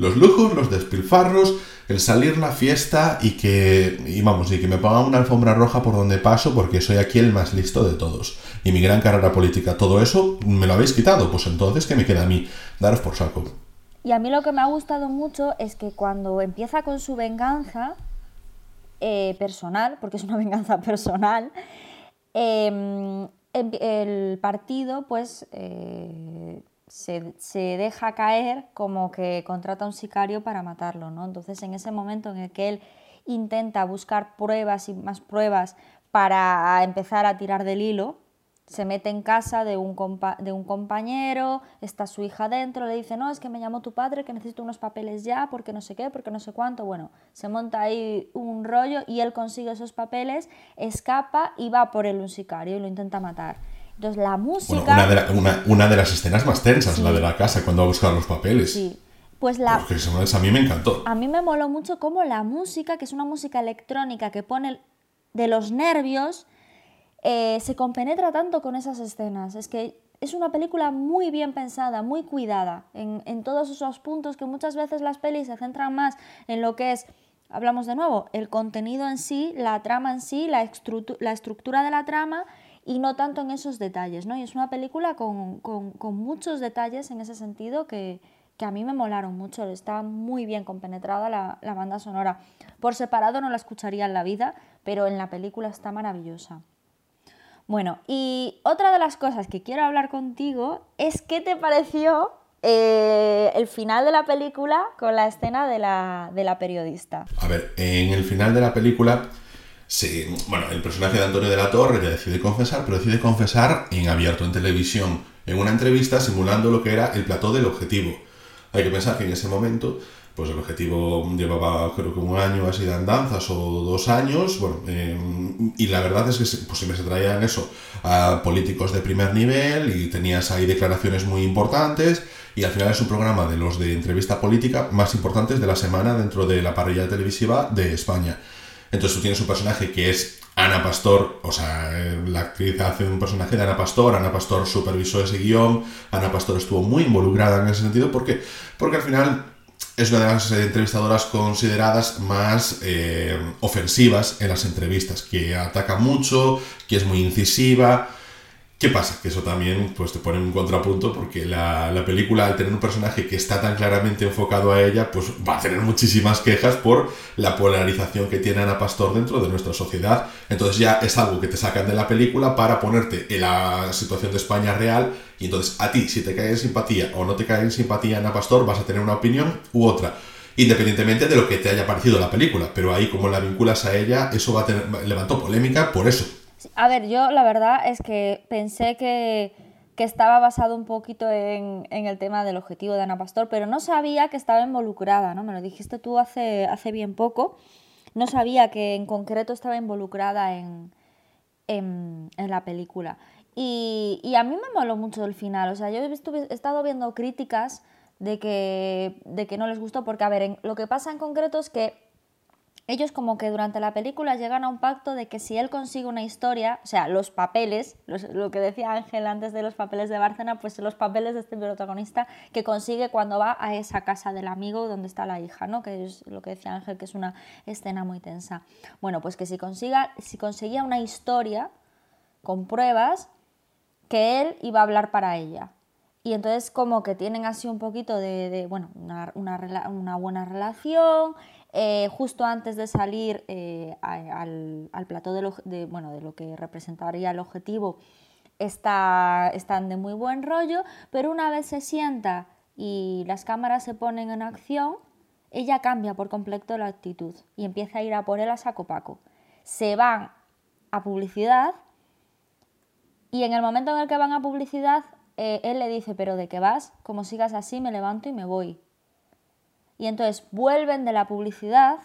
los lujos, los despilfarros, el salir la fiesta y que, y vamos, y que me pongan una alfombra roja por donde paso porque soy aquí el más listo de todos. Y mi gran carrera política, todo eso me lo habéis quitado, pues entonces, ¿qué me queda a mí? Daros por saco. Y a mí lo que me ha gustado mucho es que cuando empieza con su venganza eh, personal, porque es una venganza personal, eh, el partido pues eh, se, deja caer como que contrata a un sicario para matarlo, ¿no? Entonces en ese momento en el que él intenta buscar pruebas y más pruebas para empezar a tirar del hilo, se mete en casa de un, compa de un compañero, está su hija dentro, le dice, no, es que me llamó tu padre, que necesito unos papeles ya, porque no sé qué, porque no sé cuánto. Bueno, se monta ahí un rollo y él consigue esos papeles, escapa y va por él un sicario y lo intenta matar. Entonces la música... Bueno, una, de la, una, una, de las escenas más tensas, sí. la de la casa, cuando va a buscar los papeles. Sí. Pues la... Porque a mí me encantó. A mí me moló mucho como la música, que es una música electrónica que pone de los nervios, eh, se compenetra tanto con esas escenas. Es que es una película muy bien pensada, muy cuidada en, en todos esos puntos que muchas veces las pelis se centran más en lo que es hablamos de nuevo, el contenido en sí, la trama en sí, la, la estructura de la trama y no tanto en esos detalles, ¿no? Y es una película con, con, muchos detalles en ese sentido que, que, a mí me molaron mucho, está muy bien compenetrada la, la banda sonora. Por separado no la escucharía en la vida, pero en la película está maravillosa. Bueno, y otra de las cosas que quiero hablar contigo es qué te pareció eh, el final de la película con la escena de la, de la periodista. A ver, en el final de la película Sí, bueno, el personaje de Antonio de la Torre ya decide confesar, pero decide confesar en abierto, en televisión, en una entrevista simulando lo que era el plató del objetivo. Hay que pensar que en ese momento pues el objetivo llevaba creo que un año así de andanzas o dos años, bueno, eh, y la verdad es que pues siempre se traían eso a políticos de primer nivel y tenías ahí declaraciones muy importantes y al final es un programa de los de entrevista política más importantes de la semana dentro de la parrilla televisiva de España. Entonces tú tienes un personaje que es Ana Pastor, o sea, la actriz hace un personaje de Ana Pastor, Ana Pastor supervisó ese guion, Ana Pastor estuvo muy involucrada en ese sentido porque, porque al final es una de las entrevistadoras consideradas más eh, ofensivas en las entrevistas, que ataca mucho, que es muy incisiva. ¿Qué pasa? Que eso también pues, te pone un contrapunto porque la, la, película, al tener un personaje que está tan claramente enfocado a ella, pues va a tener muchísimas quejas por la polarización que tiene Ana Pastor dentro de nuestra sociedad. Entonces ya es algo que te sacan de la película para ponerte en la situación de España real y entonces a ti, si te cae en simpatía o no te cae en simpatía Ana Pastor, vas a tener una opinión u otra independientemente de lo que te haya parecido la película. Pero ahí, como la vinculas a ella, eso va a tener, levantó polémica por eso. A ver, yo la verdad es que pensé que, estaba basado un poquito en, el tema del objetivo de Ana Pastor, pero no sabía que estaba involucrada, ¿no? Me lo dijiste tú hace, hace bien poco. No sabía que en concreto estaba involucrada en, en, la película. Y, a mí me moló mucho el final. O sea, yo he, estado viendo críticas de que, de que no les gustó, porque, a ver, lo que pasa en concreto es que ellos como que durante la película llegan a un pacto de que si él consigue una historia, o sea, los papeles, lo que decía Ángel antes de los papeles de Bárcena, pues los papeles de este protagonista que consigue cuando va a esa casa del amigo donde está la hija, ¿no? Que es lo que decía Ángel, que es una escena muy tensa. Bueno, pues que si, consiga, si conseguía una historia con pruebas, que él iba a hablar para ella. Y entonces como que tienen así un poquito de, bueno, una, una buena relación eh, justo antes de salir eh, al, plató de lo, bueno, de lo que representaría el objetivo, está, están de muy buen rollo, pero una vez se sienta y las cámaras se ponen en acción, ella cambia por completo la actitud y empieza a ir a por él a saco paco. Se van a publicidad y en el momento en el que van a publicidad, eh, él le dice, pero ¿de qué vas? Como sigas así, me levanto y me voy y entonces vuelven de la publicidad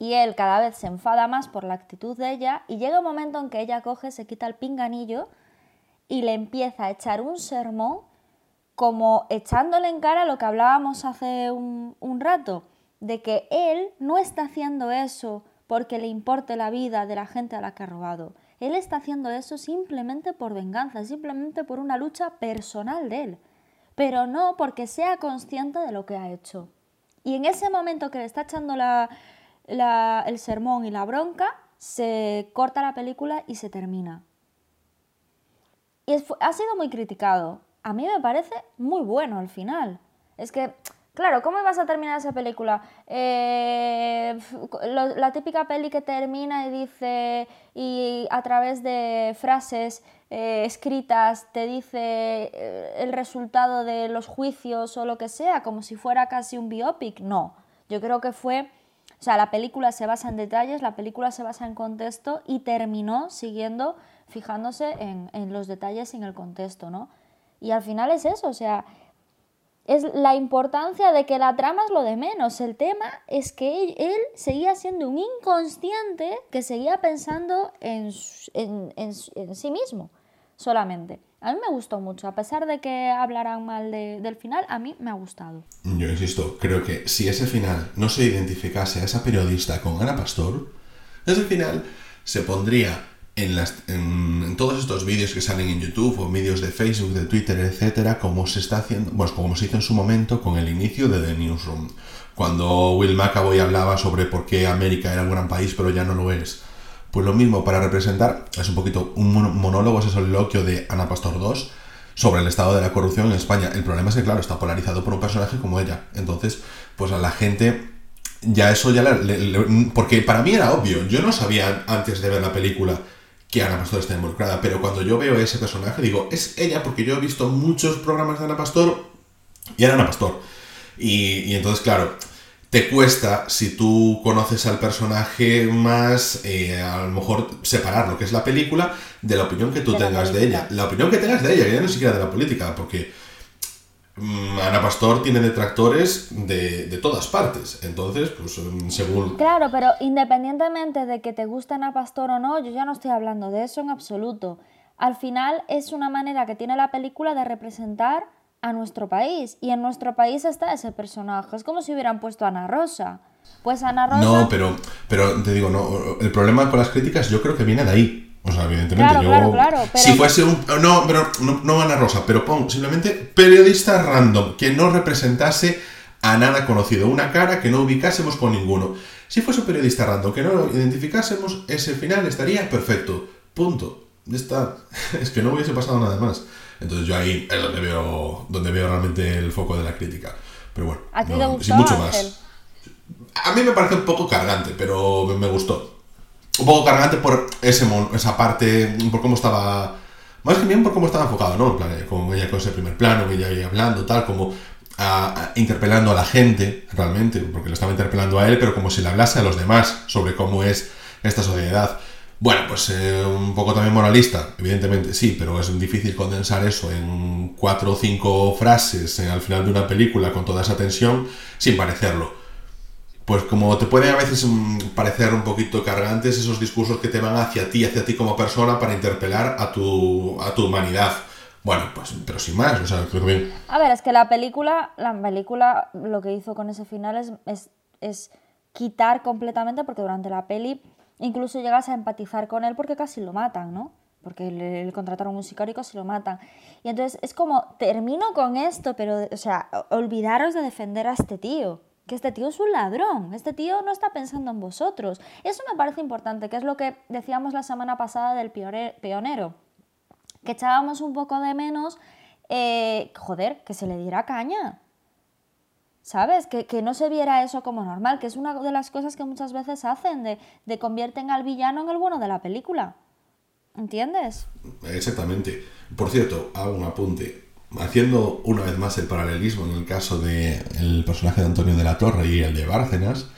y él cada vez se enfada más por la actitud de ella y llega un momento en que ella coge, se quita el pinganillo y le empieza a echar un sermón como echándole en cara lo que hablábamos hace un, un rato, de que él no está haciendo eso porque le importe la vida de la gente a la que ha robado. Él está haciendo eso simplemente por venganza, simplemente por una lucha personal de él pero no porque sea consciente de lo que ha hecho. Y en ese momento que le está echando el sermón y la bronca, se corta la película y se termina. Y ha sido muy criticado. A mí me parece muy bueno al final. Es que, claro, ¿cómo vas a terminar esa película? Eh, la típica peli que termina y dice, y a través de frases eh, escritas te dice eh, el resultado de los juicios o lo que sea, como si fuera casi un biopic. No, yo creo que fue, o sea, la película se basa en detalles, la película se basa en contexto y terminó siguiendo, fijándose en, en los detalles y en el contexto, ¿no? Y al final es eso, o sea, es la importancia de que la trama es lo de menos. El tema es que él, seguía siendo un inconsciente que seguía pensando en, en, en sí mismo solamente. A mí me gustó mucho, a pesar de que hablaran mal del final, a mí me ha gustado. Yo insisto, creo que si ese final no se identificase a esa periodista con Ana Pastor, ese final se pondría en, las, en, todos estos vídeos que salen en YouTube o vídeos de Facebook, de Twitter, etcétera, como se está haciendo, pues como se hizo en su momento con el inicio de The Newsroom, cuando Will McAvoy hablaba sobre por qué América era un gran país pero ya no lo es pues lo mismo para representar, es un poquito un monólogo, es el soliloquio de Ana Pastor II sobre el estado de la corrupción en España. El problema es que, claro, está polarizado por un personaje como ella. Entonces, pues a la gente ya eso ya le, porque para mí era obvio, yo no sabía antes de ver la película que Ana Pastor está involucrada, pero cuando yo veo ese personaje digo, es ella porque yo he visto muchos programas de Ana Pastor y era Ana Pastor. Y entonces, claro, te cuesta, si tú conoces al personaje más, eh, a lo mejor separar lo que es la película de la opinión que tú tengas de ella. La opinión que tengas de ella, que ya no siquiera de la política, porque mm, Ana Pastor tiene detractores de, de, todas partes. Entonces, pues mm, según... Claro, pero independientemente de que te guste Ana Pastor o no, yo ya no estoy hablando de eso en absoluto. Al final es una manera que tiene la película de representar a nuestro país. Y en nuestro país está ese personaje. Es como si hubieran puesto a Ana Rosa. Pues Ana Rosa... No, pero, pero te digo, no, el problema con las críticas yo creo que viene de ahí. O sea, evidentemente, yo. Claro, claro, Si fuese un. No, pero no, no Ana Rosa, pero pon simplemente periodista random, que no representase a nada conocido, una cara que no ubicásemos con ninguno. Si fuese un periodista random, que no lo identificásemos, ese final estaría perfecto. Punto. Ya está. [laughs] Es que no hubiese pasado nada más. Entonces yo ahí es donde veo, donde veo realmente el foco de la crítica. Pero bueno, ¿A ti te gustó, mucho más. A mí me parece un poco cargante, pero me gustó un poco cargante por ese esa parte, por cómo estaba. Más que bien por cómo estaba enfocado, ¿no? En plan, eh, con ella con ese primer plano, ella ahí hablando, tal, como interpelando a la gente, realmente, porque lo estaba interpelando a él, pero como si le hablase a los demás sobre cómo es esta sociedad. Bueno, pues eh, un poco también moralista, evidentemente sí, pero es difícil condensar eso en cuatro o cinco frases eh, al final de una película con toda esa tensión sin parecerlo pues como te pueden a veces mm, parecer un poquito cargantes esos discursos que te van hacia ti, hacia ti como persona para interpelar a tu, a tu humanidad. Bueno, pues, pero sin más, o sea, creo que bien. A ver, es que la película, la película lo que hizo con ese final es, es, quitar completamente, porque durante la peli incluso llegas a empatizar con él porque casi lo matan, ¿no? Porque le, contrataron un sicario y casi lo matan. Y entonces es como, termino con esto, pero, o sea, olvidaros de defender a este tío que este tío es un ladrón, este tío no está pensando en vosotros. Eso me parece importante, que es lo que decíamos la semana pasada del pionero, que echábamos un poco de menos, eh, joder, que se le diera caña. ¿Sabes? Que, no se viera eso como normal, que es una de las cosas que muchas veces hacen, de, de convierten al villano en el bueno de la película. ¿Entiendes? Exactamente. Por cierto, hago un apunte haciendo una vez más el paralelismo en el caso del personaje de Antonio de la Torre y el de Bárcenas,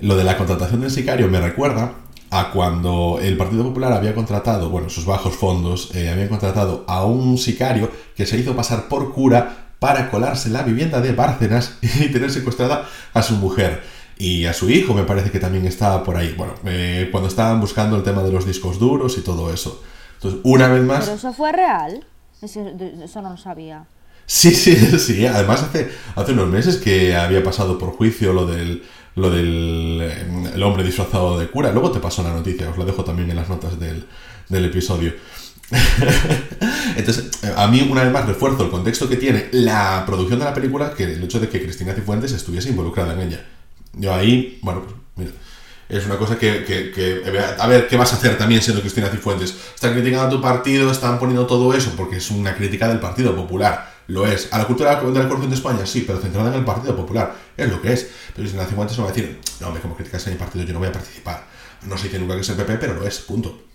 lo de la contratación del sicario me recuerda a cuando el Partido Popular había contratado, bueno, sus bajos fondos, eh, habían contratado a un sicario que se hizo pasar por cura para colarse en la vivienda de Bárcenas [laughs] y tener secuestrada a su mujer. Y a su hijo me parece que también estaba por ahí. Bueno, eh, cuando estaban buscando el tema de los discos duros y todo eso. Entonces, una vez más... ¿Pero eso fue real? Eso, no lo sabía. Sí, sí, [laughs] sí. Además, hace, hace unos meses que había pasado por juicio lo del, lo del el hombre disfrazado de cura. Luego te paso la noticia, os la dejo también en las notas del, del episodio. [laughs] Entonces, a mí una vez más refuerzo el contexto que tiene la producción de la película que el hecho de que Cristina Cifuentes estuviese involucrada en ella. Yo ahí, bueno, pues mira, es una cosa que, que, A ver, ¿qué vas a hacer también siendo Cristina Cifuentes? Están criticando a tu partido, están poniendo todo eso, porque es una crítica del Partido Popular. Lo es. ¿A la cultura de la corrupción de España? Sí, pero centrada en el Partido Popular. Es lo que es. Pero Cristina Cifuentes no va a decir, no, hombre, como criticas en mi partido, yo no voy a participar. No se dice nunca que es el PP, pero lo es, punto.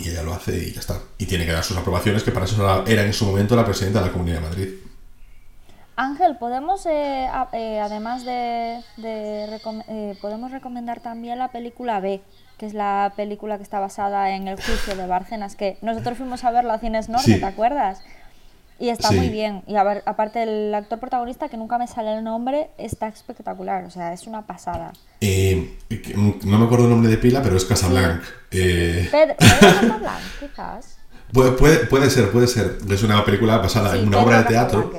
Y ella lo hace y ya está. Y tiene que dar sus aprobaciones, que para eso era en su momento la presidenta de la Comunidad de Madrid. Ángel, podemos, eh, eh, además de, eh, podemos recomendar también la película B, que es la película que está basada en el juicio de Bárcenas, que nosotros fuimos a verla a Cines Norte, ¿te acuerdas? Y está muy bien. Y a ver, aparte el actor protagonista, que nunca me sale el nombre, está espectacular. O sea, es una pasada. no me acuerdo el nombre de pila, pero es Casablanca. Pedro, [laughs] Casablanca, quizás. Puede, puede, ser, puede ser. Es una película basada en una obra de teatro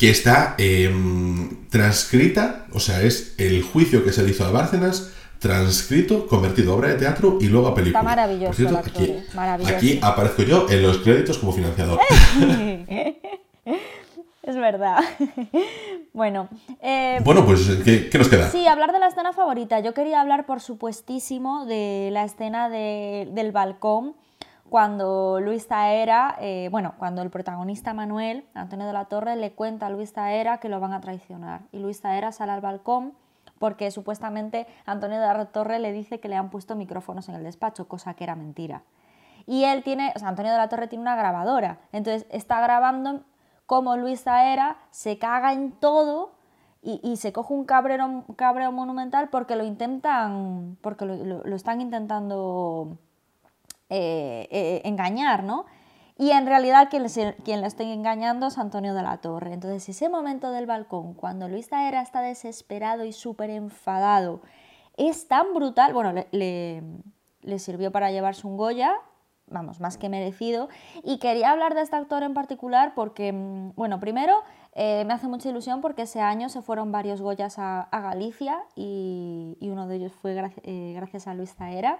que está em, transcrita, o sea, es el juicio que se le hizo a Bárcenas transcrito, convertido a obra de teatro y luego a película. Está maravilloso. aquí, aquí aparezco yo en los créditos como financiador. [laughs] es verdad. [laughs] bueno. Eh, bueno, pues, ¿qué, nos queda? Sí, hablar de la escena favorita. Yo quería hablar, por supuestísimo, de la escena del balcón cuando Luis Taera, eh, bueno, cuando el protagonista Manuel, Antonio de la Torre, le cuenta a Luis Taera que lo van a traicionar. Y Luis Taera sale al balcón porque supuestamente Antonio de la Torre le dice que le han puesto micrófonos en el despacho, cosa que era mentira. Y él tiene, o sea, Antonio de la Torre tiene una grabadora, entonces está grabando cómo Luis Taera se caga en todo y, se coge un cabrero, cabreo monumental porque lo intentan, porque lo están intentando eh, eh, engañar, ¿no? Y en realidad quien le, quien le estoy engañando es Antonio de la Torre. Entonces ese momento del balcón, cuando Luis Taera está desesperado y súper enfadado, es tan brutal, bueno, le, le sirvió para llevarse un Goya, vamos, más que merecido. Y quería hablar de este actor en particular porque, mm, bueno, primero eh, me hace mucha ilusión porque ese año se fueron varios Goyas a, Galicia y, uno de ellos fue eh, gracias a Luis Zaera.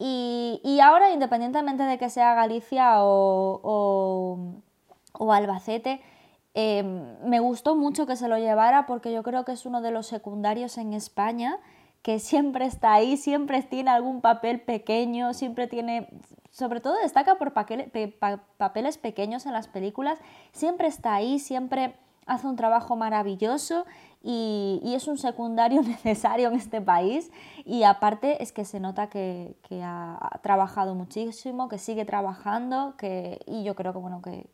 Y, ahora, independientemente de que sea Galicia o, o, Albacete, eh, me gustó mucho que se lo llevara porque yo creo que es uno de los secundarios en España que siempre está ahí, siempre tiene algún papel pequeño, siempre tiene, sobre todo destaca por papeles pequeños en las películas, siempre está ahí, siempre hace un trabajo maravilloso y, es un secundario [laughs] necesario en este país y aparte es que se nota que, ha, trabajado muchísimo, que sigue trabajando que, y yo creo que, bueno, que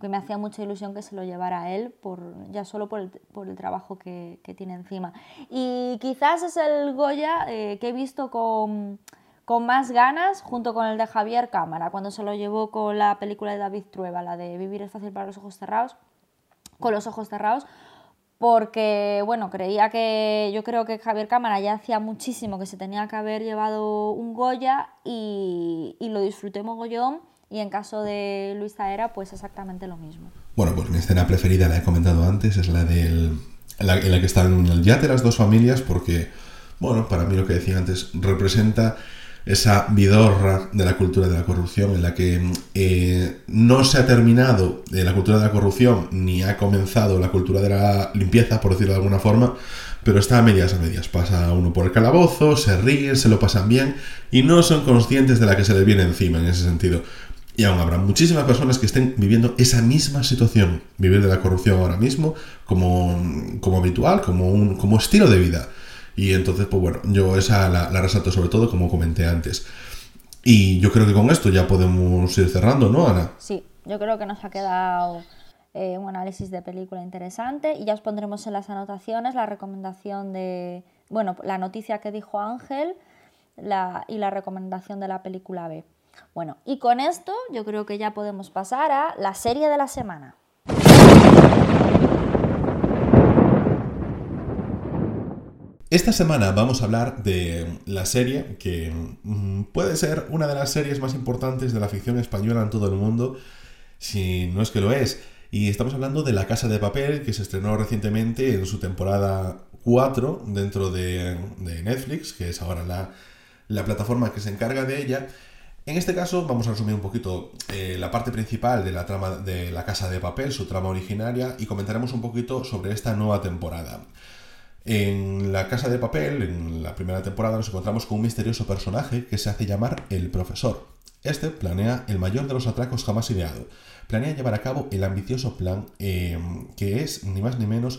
que me hacía mucha ilusión que se lo llevara a él, por, ya solo por el, trabajo que, que, tiene encima. Y quizás es el Goya eh, que he visto con, con, más ganas, junto con el de Javier Cámara, cuando se lo llevó con la película de David Trueba, la de Vivir es fácil para los ojos cerrados, con los ojos cerrados, porque, bueno, creía que, yo creo que Javier Cámara ya hacía muchísimo que se tenía que haber llevado un Goya y, y lo disfruté mogollón y en caso de Luis Zaera, pues exactamente lo mismo. Bueno, pues mi escena preferida, la he comentado antes, es la del, en, la, que están en el yate las dos familias, porque, bueno, para mí lo que decía antes, representa esa vidorra de la cultura de la corrupción en la que eh, no se ha terminado de la cultura de la corrupción ni ha comenzado la cultura de la limpieza, por decirlo de alguna forma, pero está a medias a medias. Pasa uno por el calabozo, se ríen, se lo pasan bien y no son conscientes de la que se les viene encima en ese sentido. Y aún habrá muchísimas personas que estén viviendo esa misma situación, vivir de la corrupción ahora mismo como, como habitual, como un como estilo de vida. Y entonces, pues bueno, yo esa la, resalto sobre todo como comenté antes. Y yo creo que con esto ya podemos ir cerrando, ¿no, Ana? Sí, yo creo que nos ha quedado eh, un análisis de película interesante y ya os pondremos en las anotaciones la recomendación de, bueno, la noticia que dijo Ángel la, y la recomendación de la película B. Bueno, y con esto yo creo que ya podemos pasar a la serie de la semana. Esta semana vamos a hablar de la serie que mm, puede ser una de las series más importantes de la ficción española en todo el mundo, si no es que lo es. Y estamos hablando de La Casa de Papel, que se estrenó recientemente en su temporada 4 dentro de, Netflix, que es ahora la, la plataforma que se encarga de ella. En este caso vamos a resumir un poquito eh, la parte principal de la trama de La Casa de Papel, su trama originaria, y comentaremos un poquito sobre esta nueva temporada. En La Casa de Papel, en la primera temporada, nos encontramos con un misterioso personaje que se hace llamar el Profesor. Este planea el mayor de los atracos jamás ideado. Planea llevar a cabo el ambicioso plan eh, que es, ni más ni menos,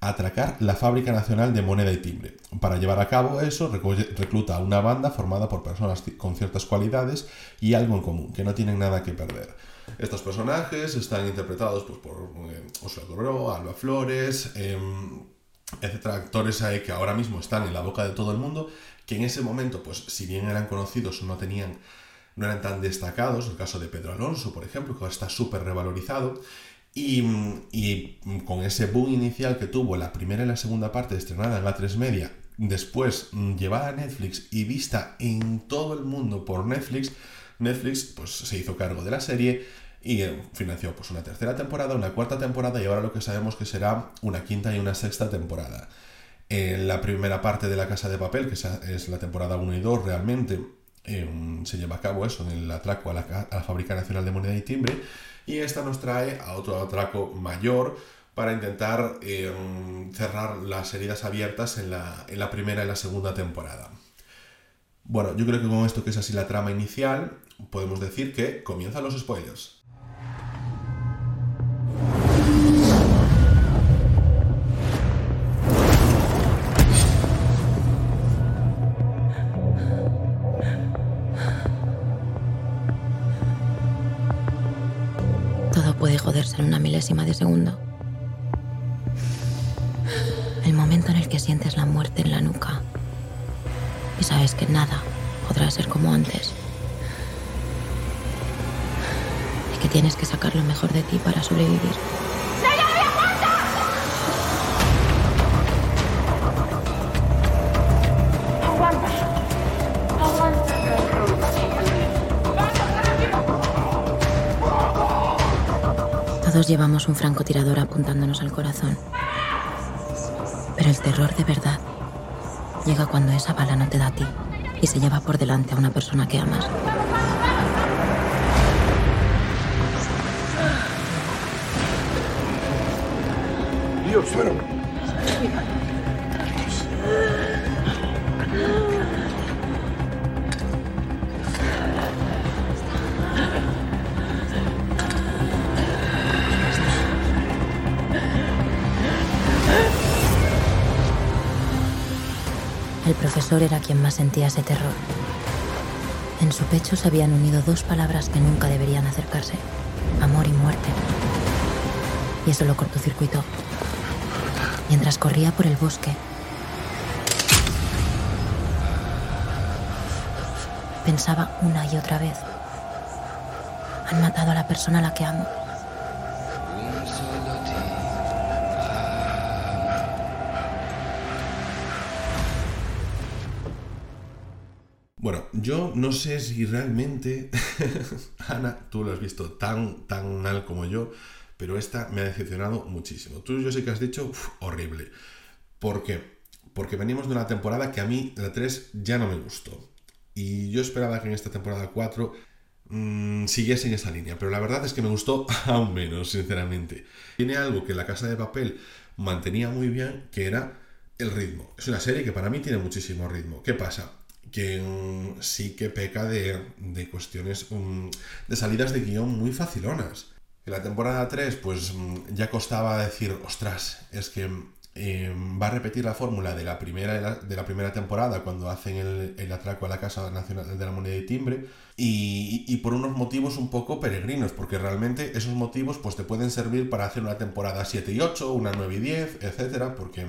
atracar la Fábrica Nacional de Moneda y Timbre. Para llevar a cabo eso, recluta a una banda formada por personas con ciertas cualidades y algo en común, que no tienen nada que perder. Estos personajes están interpretados pues, por eh, Osvaldo Alba Flores, eh, etcétera, actores que ahora mismo están en la boca de todo el mundo, que en ese momento, pues si bien eran conocidos, no tenían no eran tan destacados, el caso de Pedro Alonso, por ejemplo, que ahora está súper revalorizado, y, con ese boom inicial que tuvo la primera y la segunda parte estrenada en la 3 Media, después mm, llevada a Netflix y vista en todo el mundo por Netflix, Netflix pues, se hizo cargo de la serie y eh, financió pues, una tercera temporada, una cuarta temporada y ahora lo que sabemos que será una quinta y una sexta temporada. En la primera parte de La Casa de Papel, que es la temporada 1 y 2 realmente, em, se lleva a cabo eso, en el atraco a la, a la Fábrica Nacional de Moneda y Timbre, y esta nos trae a otro atraco mayor para intentar cerrar las heridas abiertas en la, en la primera y la segunda temporada. Bueno, yo creo que con esto que es así la trama inicial, podemos decir que comienzan los spoilers. De segundo. El momento en el que sientes la muerte en la nuca y sabes que nada podrá ser como antes. que tienes que sacar lo mejor de ti para sobrevivir. Todos llevamos un francotirador apuntándonos al corazón. Pero el terror de verdad llega cuando esa bala no te da a ti y se lleva por delante a una persona que amas. Dios, El profesor era quien más sentía ese terror. En su pecho se habían unido dos palabras que nunca deberían acercarse, amor y muerte. Y eso lo cortocircuitó. Mientras corría por el bosque, pensaba una y otra vez, han matado a la persona a la que amo. No sé si realmente, [laughs] Ana, tú lo has visto tan, tan mal como yo, pero esta me ha decepcionado muchísimo. Tú yo sé que has dicho horrible. ¿Por qué? Porque venimos de una temporada que a mí, la 3, ya no me gustó. Y yo esperaba que en esta temporada 4 mmm, siguiese en esa línea, pero la verdad es que me gustó [laughs] aún menos, sinceramente. Tiene algo que La Casa de Papel mantenía muy bien, que era el ritmo. Es una serie que para mí tiene muchísimo ritmo. ¿Qué pasa? Mm, sí que peca de, de cuestiones, mm, de salidas de guion muy facilonas. En la temporada 3, pues mm, ya costaba decir, ostras, es que em, va a repetir la fórmula de la primera, de la primera temporada cuando hacen el, el, atraco a la Casa Nacional de la Moneda y Timbre y, y, por unos motivos un poco peregrinos, porque realmente esos motivos pues te pueden servir para hacer una temporada 7 y 8, una 9 y 10, etcétera, porque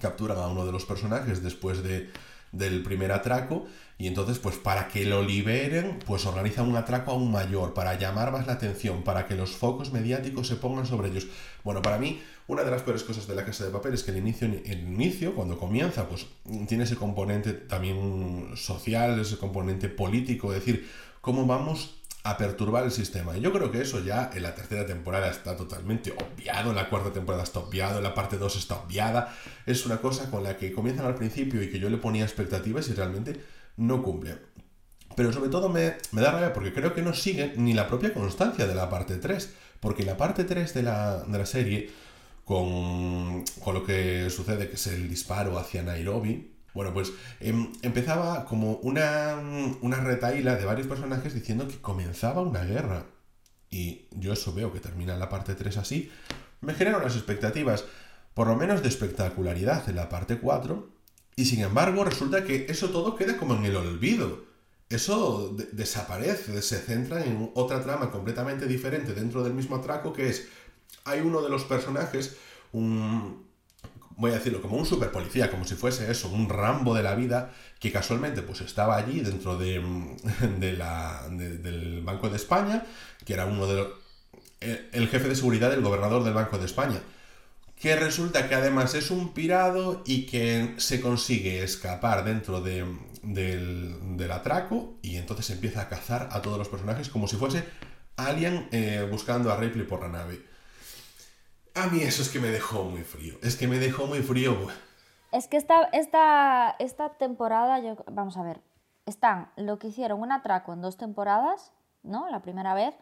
capturan a uno de los personajes después de del primer atraco y entonces pues para que lo liberen pues organizan un atraco aún mayor para llamar más la atención para que los focos mediáticos se pongan sobre ellos. Bueno para mí una de las peores cosas de la casa de papel es que el inicio el inicio cuando comienza pues tiene ese componente también social ese componente político es decir cómo vamos a perturbar el sistema. Y yo creo que eso ya en la tercera temporada está totalmente obviado, en la cuarta temporada está obviado, en la parte 2 está obviada. Es una cosa con la que comienzan al principio y que yo le ponía expectativas y realmente no cumple. Pero sobre todo me, me da rabia porque creo que no sigue ni la propia constancia de la parte 3. Porque la parte 3 de la, de la serie, con, con lo que sucede, que es el disparo hacia Nairobi, bueno, pues em, empezaba como una, una de varios personajes diciendo que comenzaba una guerra. Y yo eso veo que termina la parte 3 así. Me genera unas expectativas, por lo menos de espectacularidad en la parte 4. Y sin embargo, resulta que eso todo queda como en el olvido. Eso de desaparece, se centra en otra trama completamente diferente dentro del mismo atraco, que es, hay uno de los personajes, un, voy a decirlo, como un super policía, como si fuese eso, un Rambo de la vida, que casualmente pues estaba allí dentro de, [laughs] de la, de, del Banco de España, que era uno de los, el jefe de seguridad del gobernador del Banco de España, que resulta que además es un pirado y que se consigue escapar dentro de, del, del, atraco y entonces empieza a cazar a todos los personajes como si fuese Alien eh, buscando a Ripley por la nave. A mí eso es que me dejó muy frío. Es que me dejó muy frío. Es que esta, esta, esta temporada, vamos a ver, están lo que hicieron un atraco en dos temporadas, ¿no? La primera vez.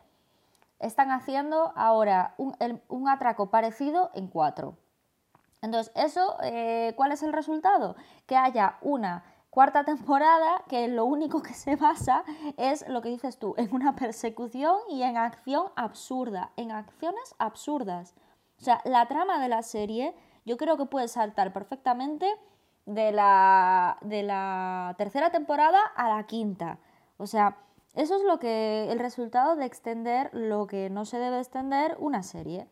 Están haciendo ahora un, un atraco parecido en cuatro. Entonces, eso, eh, ¿cuál es el resultado? Que haya una cuarta temporada que lo único que se basa es lo que dices tú, en una persecución y en acción absurda, en acciones absurdas. O sea, la trama de la serie yo creo que puede saltar perfectamente de la, de la tercera temporada a la quinta. O sea, eso es lo que el resultado de extender lo que no se debe extender una serie.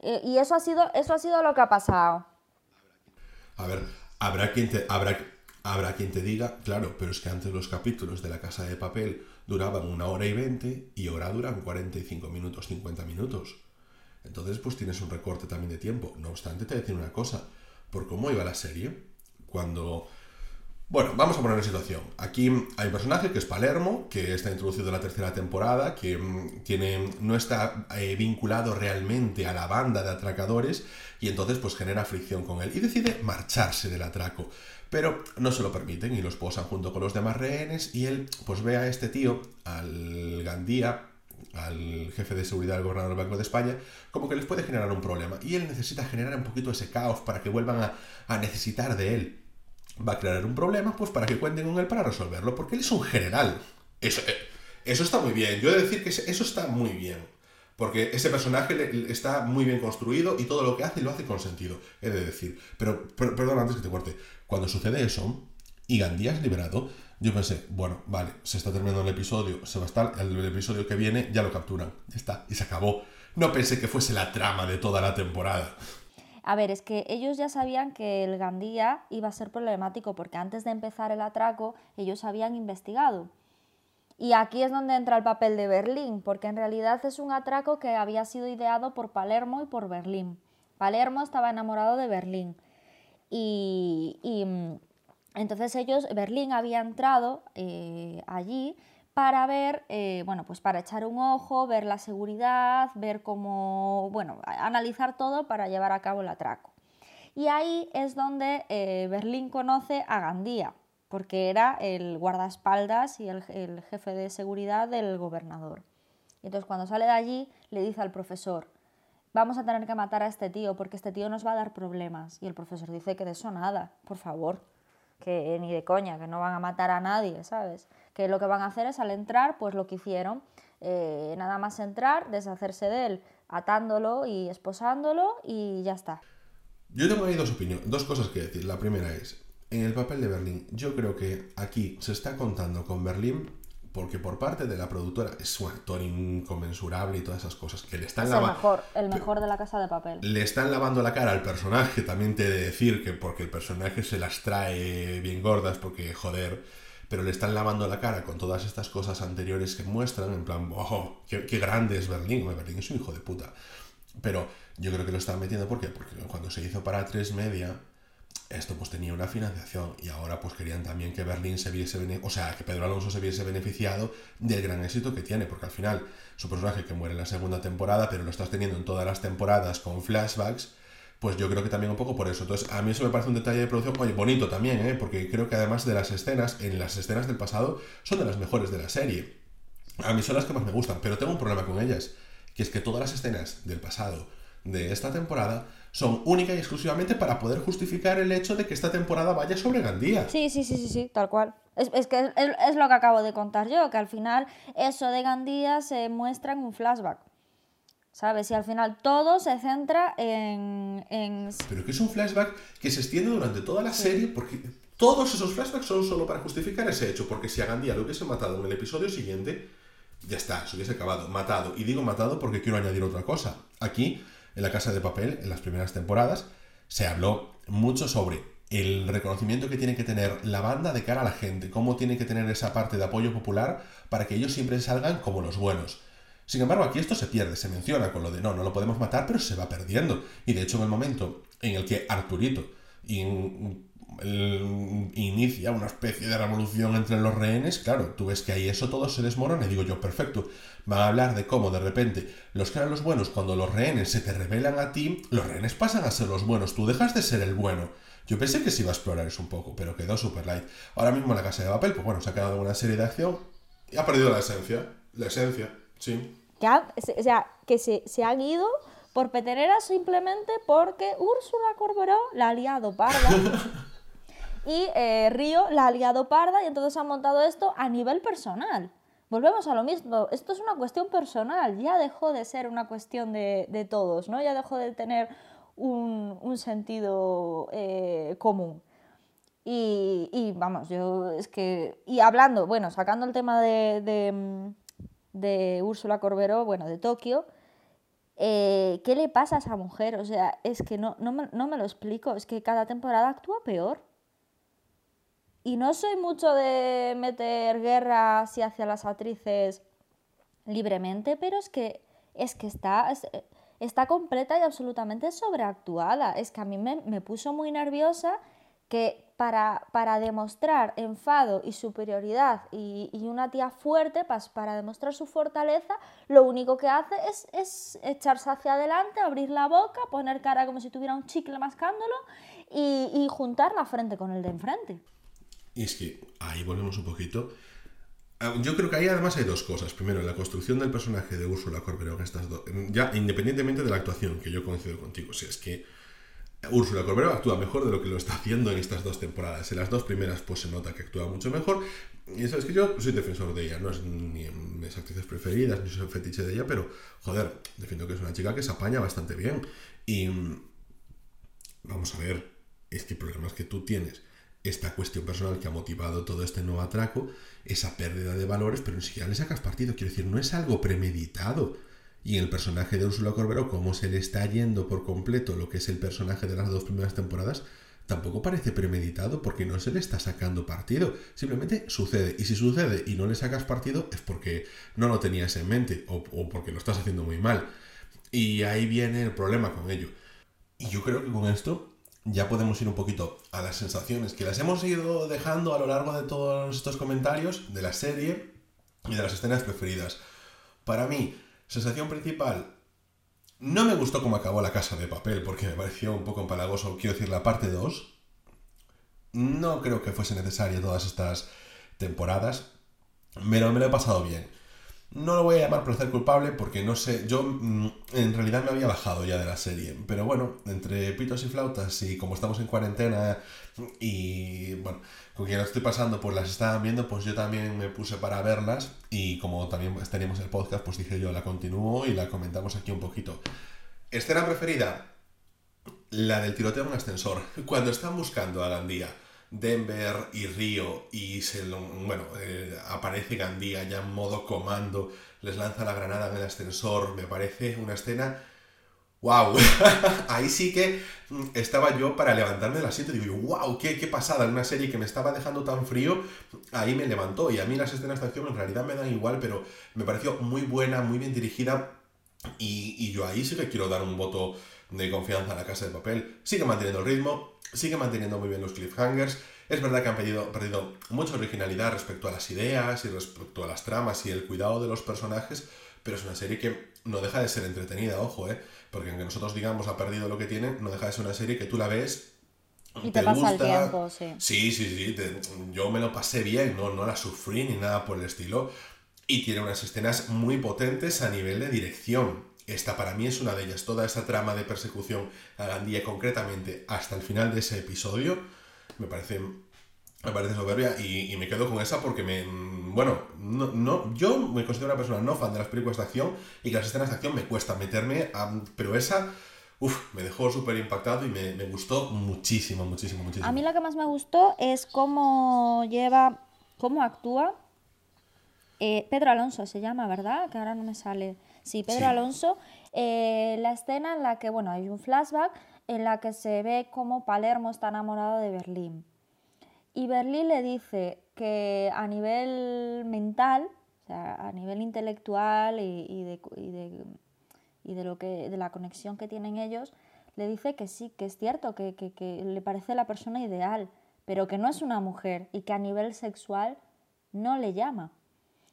Eh, y eso ha sido eso ha sido lo que ha pasado. A ver, habrá quien te, habrá Habrá quien te diga, claro, pero es que antes los capítulos de la casa de papel duraban una hora y veinte y ahora duran 45 minutos, 50 minutos. Entonces, pues tienes un recorte también de tiempo. No obstante, te voy a decir una cosa. Por cómo iba la serie, cuando bueno, vamos a poner en situación. Aquí hay un personaje que es Palermo, que está introducido en la tercera temporada, que mm, tiene, no está eh, vinculado realmente a la banda de atracadores y entonces pues genera fricción con él y decide marcharse del atraco. Pero no se lo permiten y los posan junto con los demás rehenes y él pues ve a este tío, al Gandía, al jefe de seguridad del gobernador del Banco de España, como que les puede generar un problema. Y él necesita generar un poquito ese caos para que vuelvan a necesitar de él va a crear un problema, pues para que cuenten con él para resolverlo, porque él es un general. Eso, eh, eso está muy bien. Yo he de decir que eso está muy bien. Porque ese personaje está muy bien construido y todo lo que hace lo hace con sentido, he de decir. Pero, perdón, antes que te corte. Cuando sucede eso y Gandía es liberado, yo pensé, bueno, vale, se está terminando el episodio, se va a estar, el episodio que viene ya lo capturan, ya está, y se acabó. No pensé que fuese la trama de toda la temporada. A ver, es que ellos ya sabían que el Gandía iba a ser problemático porque antes de empezar el atraco ellos habían investigado. Y aquí es donde entra el papel de Berlín, porque en realidad es un atraco que había sido ideado por Palermo y por Berlín. Palermo estaba enamorado de Berlín. Y, mm, entonces ellos, Berlín había entrado eh, allí para ver, eh, bueno, pues para echar un ojo, ver la seguridad, ver cómo, bueno, analizar todo para llevar a cabo el atraco. Y ahí es donde eh, Berlín conoce a Gandía, porque era el guardaespaldas y el, el jefe de seguridad del gobernador. Y entonces cuando sale de allí le dice al profesor, vamos a tener que matar a este tío porque este tío nos va a dar problemas. Y el profesor dice que de eso nada, por favor que ni de coña, que no van a matar a nadie, ¿sabes? Que lo que van a hacer es al entrar, pues lo que hicieron, eh, nada más entrar, deshacerse de él, atándolo y esposándolo y ya está. Yo tengo ahí dos opiniones, dos cosas que decir. La primera es, en el papel de Berlín, yo creo que aquí se está contando con Berlín porque por parte de la productora es un actor inconmensurable y todas esas cosas que le están lavando. El mejor, el mejor de la casa de papel. Le están lavando la cara al personaje, también te he de decir que porque el personaje se las trae bien gordas, porque joder, pero le están lavando la cara con todas estas cosas anteriores que muestran, en plan, oh, qué, qué grande es Berlín, Berlín es un hijo de puta. Pero yo creo que lo están metiendo, ¿por qué? Porque cuando se hizo para 3 Media esto pues tenía una financiación y ahora pues querían también que Berlín se viese, o sea, que Pedro Alonso se viese beneficiado del gran éxito que tiene, porque al final su personaje que muere en la segunda temporada, pero lo estás teniendo en todas las temporadas con flashbacks, pues yo creo que también un poco por eso. Entonces, a mí eso me parece un detalle de producción, oye, bonito también, ¿eh? porque creo que además de las escenas, en las escenas del pasado, son de las mejores de la serie. A mí son las que más me gustan, pero tengo un problema con ellas, que es que todas las escenas del pasado de esta temporada son única y exclusivamente para poder justificar el hecho de que esta temporada vaya sobre Gandía. Sí, sí, sí, sí, sí, tal cual. Es, que es, lo que acabo de contar yo, que al final eso de Gandía se muestra en un flashback. ¿Sabes? Y al final todo se centra en, Pero que es un flashback que se extiende durante toda la serie porque todos esos flashbacks son solo para justificar ese hecho, porque si a Gandía lo hubiese matado en el episodio siguiente, ya está, se hubiese acabado, matado. Y digo matado porque quiero añadir otra cosa. Aquí en la Casa de Papel, en las primeras temporadas, se habló mucho sobre el reconocimiento que tiene que tener la banda de cara a la gente, cómo tiene que tener esa parte de apoyo popular para que ellos siempre salgan como los buenos. Sin embargo, aquí esto se pierde, se menciona con lo de no, no lo podemos matar, pero se va perdiendo. Y de hecho, en el momento en el que Arturito inicia una especie de revolución entre los rehenes, claro, tú ves que ahí eso todo se desmorona y digo yo, perfecto, van a hablar de cómo de repente los que eran los buenos, cuando los rehenes se te revelan a ti, los rehenes pasan a ser los buenos, tú dejas de ser el bueno. Yo pensé que se iba a explorar eso un poco, pero quedó super light. Ahora mismo la casa de papel, pues bueno, se ha quedado una serie de acción y ha perdido la esencia, la esencia, sí. Ya, o sea, que se, se han ido por petenera simplemente porque Úrsula Corberó la ha liado parda. [laughs] y eh, Río la ha liado parda y entonces han montado esto a nivel personal. Volvemos a lo mismo, esto es una cuestión personal, ya dejó de ser una cuestión de, todos, ¿no? ya dejó de tener un, sentido eh, común. Y, vamos, yo es que. Y hablando, bueno, sacando el tema de, de, de Úrsula Corberó, bueno, de Tokio, eh, ¿qué le pasa a esa mujer? O sea, es que no, no, me, no me lo explico, es que cada temporada actúa peor. Y no soy mucho de meter guerra así hacia las actrices libremente, pero es que, es que está, está completa y absolutamente sobreactuada. Es que a mí me, puso muy nerviosa que para, para, demostrar enfado y superioridad y, una tía fuerte, para, para, demostrar su fortaleza, lo único que hace es, es, echarse hacia adelante, abrir la boca, poner cara como si tuviera un chicle mascándolo y juntar la frente con el de enfrente. Y es que ahí volvemos un poquito. Ah, yo creo que ahí además hay dos cosas. Primero, la construcción del personaje de Úrsula Corberó, estas dos, ya independientemente de la actuación, que yo coincido contigo, si es que Úrsula Corberó actúa mejor de lo que lo está haciendo en estas dos temporadas. En las dos primeras pues se nota que actúa mucho mejor. Y sabes que yo soy defensor de ella, no es ni mis actrices preferidas, ni soy fetiche de ella, pero joder, defiendo que es una chica que se apaña bastante bien. Y vamos a ver, es que el problema es que tú tienes esta cuestión personal que ha motivado todo este nuevo atraco, esa pérdida de valores, pero ni siquiera le sacas partido. Quiero decir, no es algo premeditado. Y en el personaje de Úrsula Corberó, como se le está yendo por completo lo que es el personaje de las dos primeras temporadas, tampoco parece premeditado porque no se le está sacando partido. Simplemente sucede. Y si sucede y no le sacas partido es porque no lo tenías en mente o, o porque lo estás haciendo muy mal. Y ahí viene el problema con ello. Y yo creo que con esto ya podemos ir un poquito a las sensaciones que las hemos ido dejando a lo largo de todos estos comentarios de la serie y de las escenas preferidas. Para mí, sensación principal, no me gustó cómo acabó la casa de papel porque me pareció un poco empalagoso, quiero decir, la parte 2. No creo que fuese necesaria todas estas temporadas, pero me lo he pasado bien. No lo voy a llamar placer culpable porque no sé, yo mm, en realidad me había bajado ya de la serie, pero bueno, entre pitos y flautas y como estamos en cuarentena y bueno, con quien estoy pasando pues las estaban viendo, pues yo también me puse para verlas y como también teníamos el podcast, pues dije yo la continúo y la comentamos aquí un poquito. Escena preferida, la del tiroteo en un ascensor, cuando están buscando a Gandía Denver y Río y se lo, bueno, eh, aparece Gandía ya en modo comando, les lanza la granada en el ascensor, me parece una escena... ¡Wow! [laughs] Ahí sí que mm, estaba yo para levantarme del asiento y digo, ¡wow! Qué, ¡Qué pasada! Una serie que me estaba dejando tan frío, ahí me levantó. Y a mí las escenas de acción en realidad me dan igual, pero me pareció muy buena, muy bien dirigida. Y, y yo ahí sí que quiero dar un voto de confianza a la casa de papel. Sigue manteniendo el ritmo, sigue manteniendo muy bien los cliffhangers. Es verdad que han perdido, perdido mucha originalidad respecto a las ideas y respecto a las tramas y el cuidado de los personajes, pero es una serie que no deja de ser entretenida, ojo, ¿eh? Porque aunque nosotros digamos ha perdido lo que tiene, no deja de ser una serie que tú la ves. Y te, pasa el tiempo, sí. Sí, sí, sí. yo me lo pasé bien, no, no la sufrí ni nada por el estilo. Y tiene unas escenas muy potentes a nivel de dirección. Esta para mí es una de ellas. Toda esa trama de persecución a Gandía concretamente hasta el final de ese episodio me parece me parece soberbia y, me quedo con esa porque me bueno no, yo me considero una persona no fan de las películas de acción y que las escenas de acción me cuesta meterme pero esa uf, me dejó súper impactado y me, gustó muchísimo muchísimo muchísimo. A mí lo que más me gustó es cómo lleva cómo actúa eh, Pedro Alonso se llama verdad que ahora no me sale Sí, Pedro Alonso, eh, la escena en la que, bueno, hay un flashback en la que se ve como Palermo está enamorado de Berlín. Y Berlín le dice que a nivel mental, o sea, a nivel intelectual y, de, y, de, lo que, de la conexión que tienen ellos, le dice que sí, que es cierto, que, que le parece la persona ideal, pero que no es una mujer y que a nivel sexual no le llama.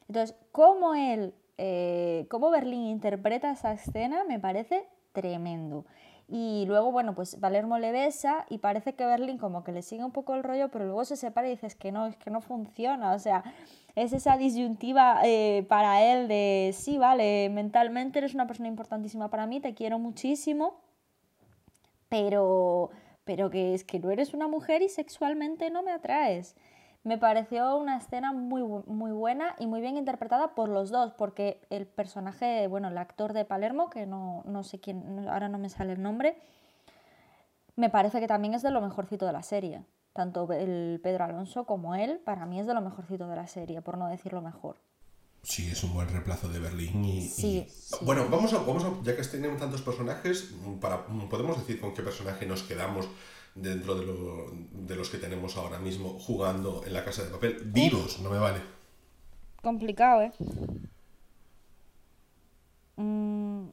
Entonces, ¿cómo él eh, cómo Berlín interpreta esa escena me parece tremendo. Y luego, bueno, pues Palermo le besa y parece que Berlín como que le sigue un poco el rollo, pero luego se separa y dices que no, es que no funciona. O sea, es esa disyuntiva eh, para él de, sí, vale, mentalmente eres una persona importantísima para mí, te quiero muchísimo, pero, pero que es que no eres una mujer y sexualmente no me atraes. Me pareció una escena muy, muy buena y muy bien interpretada por los dos, porque el personaje, bueno, el actor de Palermo, que no, no sé quién, ahora no me sale el nombre, me parece que también es de lo mejorcito de la serie. Tanto el Pedro Alonso como él, para mí es de lo mejorcito de la serie, por no decir lo mejor. Sí, es un buen reemplazo de Berlín y... Sí, y- sí. Bueno, vamos a, vamos a, ya que tenemos tantos personajes, para, podemos decir con qué personaje nos quedamos dentro de, lo- de los que tenemos ahora mismo jugando en la casa de papel. Vivos, no me vale. Complicado, ¿eh? Mm,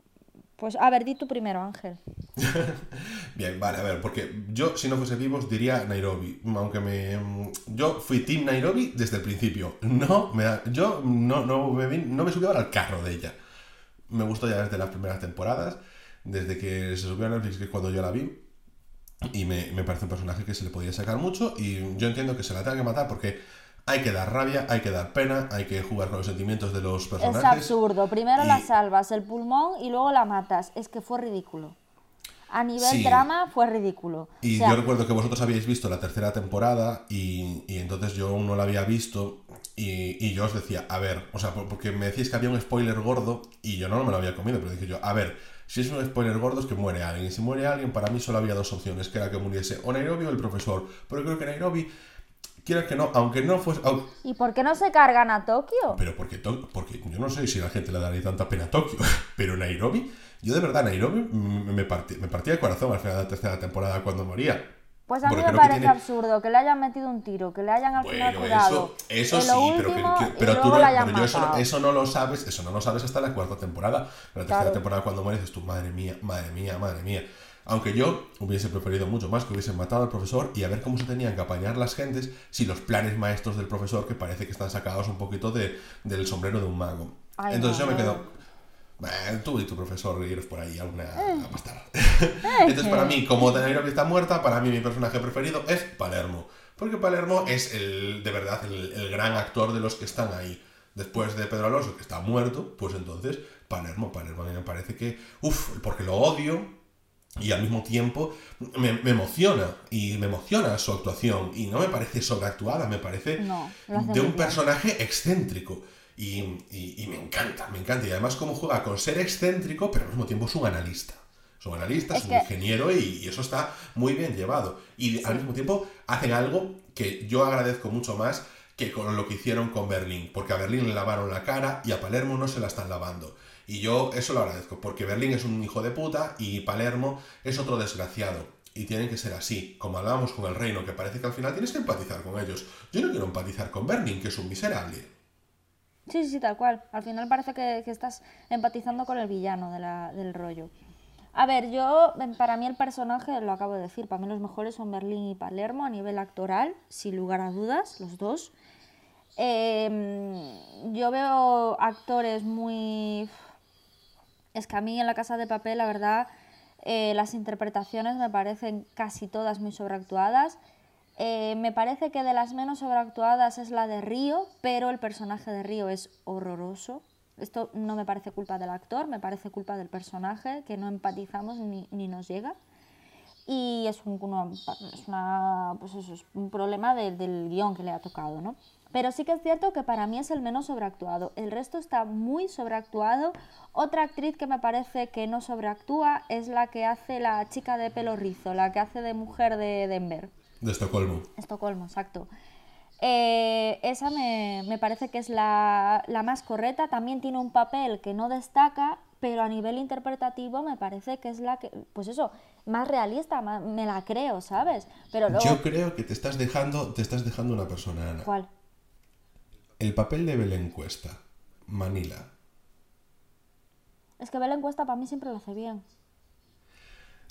pues, a ver, di tú primero, Ángel. [laughs] Bien, vale, a ver, porque yo si no fuese vivos diría Nairobi, aunque me... Yo fui Team Nairobi desde el principio. No, me yo no, no, me, vi- no me subí al carro de ella. Me gustó ya desde las primeras temporadas, desde que se subió a Netflix, que es cuando yo la vi. Y me, me parece un personaje que se le podía sacar mucho y yo entiendo que se la tenga que matar porque hay que dar rabia, hay que dar pena, hay que jugar con los sentimientos de los personajes. Es absurdo. Primero la y- salvas el pulmón y luego la matas. Es que fue ridículo. A nivel Sí. drama fue ridículo. Y O sea, yo recuerdo que vosotros habíais visto la tercera temporada y, y entonces yo aún no la había visto y, y yo os decía, a ver, o sea, por- porque me decíais que había un spoiler gordo y yo no me lo había comido, pero dije yo, a ver, si es un spoiler gordo es que muere alguien y si muere alguien para mí solo había dos opciones, que era que muriese o Nairobi o el profesor, pero creo que Nairobi, quieras que no, aunque no fuese... ¿Y por qué no se cargan a Tokio? pero porque, To- porque yo no sé si a la gente le daría tanta pena a Tokio, [laughs] pero Nairobi, yo de verdad Nairobi mm, me, partí- me partía el corazón al final de la tercera temporada cuando moría. Pues a mí me parece tiene- absurdo que le hayan metido un tiro, que le hayan al final Bueno, curado. eso, eso sí, pero, que- pero tú no, pero yo eso, no lo sabes, eso no lo sabes hasta la cuarta temporada. La tercera Claro. temporada cuando mueres dices tú, madre mía, madre mía, madre mía. Aunque yo hubiese preferido mucho más que hubiesen matado al profesor y a ver cómo se tenían que apañar las gentes si los planes maestros del profesor que parece que están sacados un poquito de, del sombrero de un mago. Ay, Entonces no, yo me quedo, "Bah, tú y tu profesor iros por ahí alguna a pastar. [laughs] Entonces para mí, como Nairobi está muerta, para mí mi personaje preferido es Palermo. Porque Palermo es el, de verdad el, el gran actor de los que están ahí. Después de Pedro Alonso, que está muerto, pues entonces Palermo, Palermo a mí me parece que, uff, porque lo odio, y al mismo tiempo me, me emociona y me emociona su actuación y no me parece sobreactuada, me parece No, de un bien. personaje excéntrico y, y- y me encanta, me encanta y además cómo juega con ser excéntrico pero al mismo tiempo es un analista. Es un analista, Es es un ingeniero y, y eso está muy bien llevado. Y al mismo tiempo hacen algo que yo agradezco mucho más que con lo que hicieron con Berlín, porque a Berlín le lavaron la cara y a Palermo no se la están lavando. Y yo eso lo agradezco, porque Berlín es un hijo de puta y Palermo es otro desgraciado. Y tienen que ser así, como hablábamos con el reino, que parece que al final tienes que empatizar con ellos. Yo no quiero empatizar con Berlín, que es un miserable. Sí, sí, tal cual. Al final parece que, estás empatizando con el villano de la- del rollo. A ver, yo, em, para mí el personaje, lo acabo de decir, para mí los mejores son Berlín y Palermo a nivel actoral, sin lugar a dudas, los dos. Em, yo veo actores muy... Es que a mí en La Casa de Papel, la verdad, eh, las interpretaciones me parecen casi todas muy sobreactuadas. Eh, me parece que de las menos sobreactuadas es la de Río, pero el personaje de Río es horroroso. Esto no me parece culpa del actor, me parece culpa del personaje, que no empatizamos ni, ni nos llega. Y es un, es una- pues eso, es un problema de- del guion que le ha tocado, ¿no? Pero sí que es cierto que para mí es el menos sobreactuado. El resto está muy sobreactuado. Otra actriz que me parece que no sobreactúa es la que hace la chica de pelo rizo, la que hace de mujer de Denver. De Estocolmo. Estocolmo, exacto. Eh, esa me, me parece que es la, la más correcta. También tiene un papel que no destaca, pero a nivel interpretativo me parece que es la que, pues eso, más realista, más- me la creo, ¿sabes? Pero luego, Yo creo que te estás dejando, te estás dejando una persona, Ana. ¿cuál? El papel de Belén Cuesta, Manila. Es que Belén Cuesta para mí siempre lo hace bien.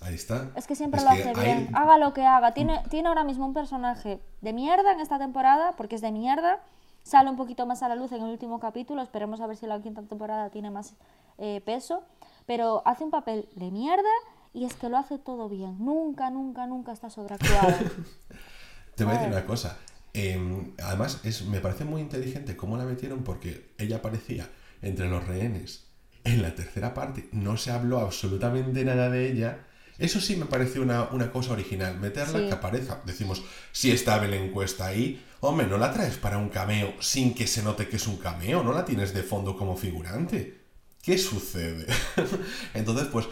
Ahí está. Es que siempre Es lo que hace ahí- bien. Haga lo que haga. Tiene, tiene ahora mismo un personaje de mierda en esta temporada, porque es de mierda. Sale un poquito más a la luz en el último capítulo. Esperemos a ver si la quinta temporada tiene más eh, peso. Pero hace un papel de mierda y es que lo hace todo bien. Nunca, nunca, nunca está sobreactuado. [laughs] Te voy a decir una cosa. Eh, además, es, me parece muy inteligente cómo la metieron porque ella aparecía entre los rehenes en la tercera parte. No se habló absolutamente nada de ella. Eso sí me pareció una, una cosa original. Meterla Sí. que aparezca. Decimos, si está Belén Cuesta ahí, hombre, no la traes para un cameo sin que se note que es un cameo. No la tienes de fondo como figurante. ¿qué sucede? [laughs] Entonces, pues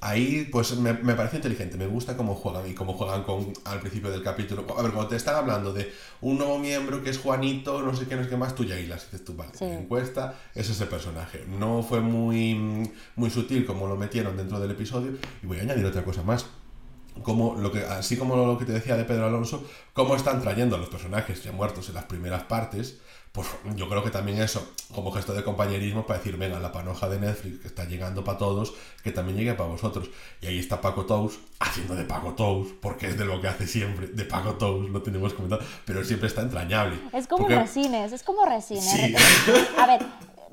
ahí pues me, me, parece inteligente, me gusta cómo juegan y cómo juegan con al principio del capítulo. A ver, cuando te están hablando de un nuevo miembro que es Juanito, no sé qué, no sé qué más, tú ya hilas, dices tú, vale, encuesta es ese personaje. No fue muy, muy sutil como lo metieron dentro del episodio y voy a añadir otra cosa más. Como lo que, así como lo que te decía de Pedro Alonso, cómo están trayendo a los personajes ya muertos en las primeras partes, pues yo creo que también eso, como gesto de compañerismo, para decir, venga, la panoja de Netflix que está llegando para todos, que también llegue para vosotros. Y ahí está Paco Tous haciendo de Paco Tous, porque es de lo que hace siempre, de Paco Tous, lo tenemos comentado, pero siempre está entrañable. Es como Resines, es como Resines. A ver,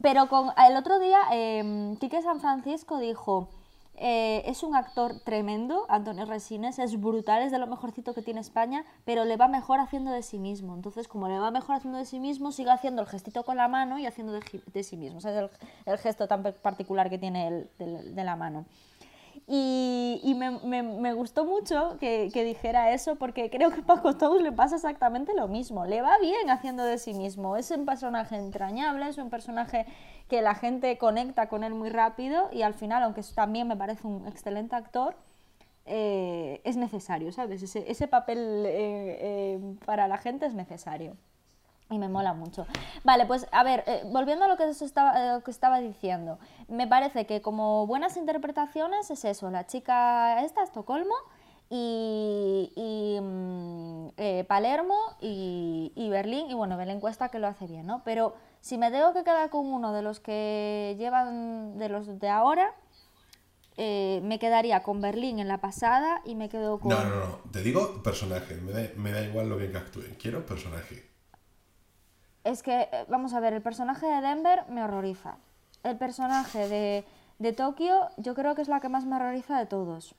pero con el otro día, eh, Quique San Francisco dijo eh, es un actor tremendo, Antonio Resines, es brutal, es de lo mejorcito que tiene España, pero le va mejor haciendo de sí mismo. Entonces, como le va mejor haciendo de sí mismo, sigue haciendo el gestito con la mano y haciendo de, sí mismo. es el, gesto tan particular que tiene él de la mano. Y, me, gustó mucho que, dijera eso porque creo que Paco Tous le pasa exactamente lo mismo. Le va bien haciendo de sí mismo. Es un personaje entrañable, es un personaje que la gente conecta con él muy rápido y al final, aunque también me parece un excelente actor, eh, es necesario, ¿sabes? Ese, papel eh, eh, para la gente es necesario. Y me mola mucho. Vale, pues a ver, eh, volviendo a lo que, estaba, que estaba diciendo, me parece que como buenas interpretaciones es eso, la chica esta, Estocolmo, y, y mm, eh, Palermo y, y, Berlín, y bueno, Belén Cuesta que lo hace bien, ¿no? Pero si me tengo que quedar con uno de los que llevan, de los de ahora, eh, me quedaría con Berlín en la pasada y me quedo con... No, no, no, te digo personaje, me da, me da igual lo bien que actúen, quiero personaje. Es que, eh, vamos a ver, el personaje de Denver me horroriza. El personaje de, de Tokio yo creo que es la que más me horroriza de todos.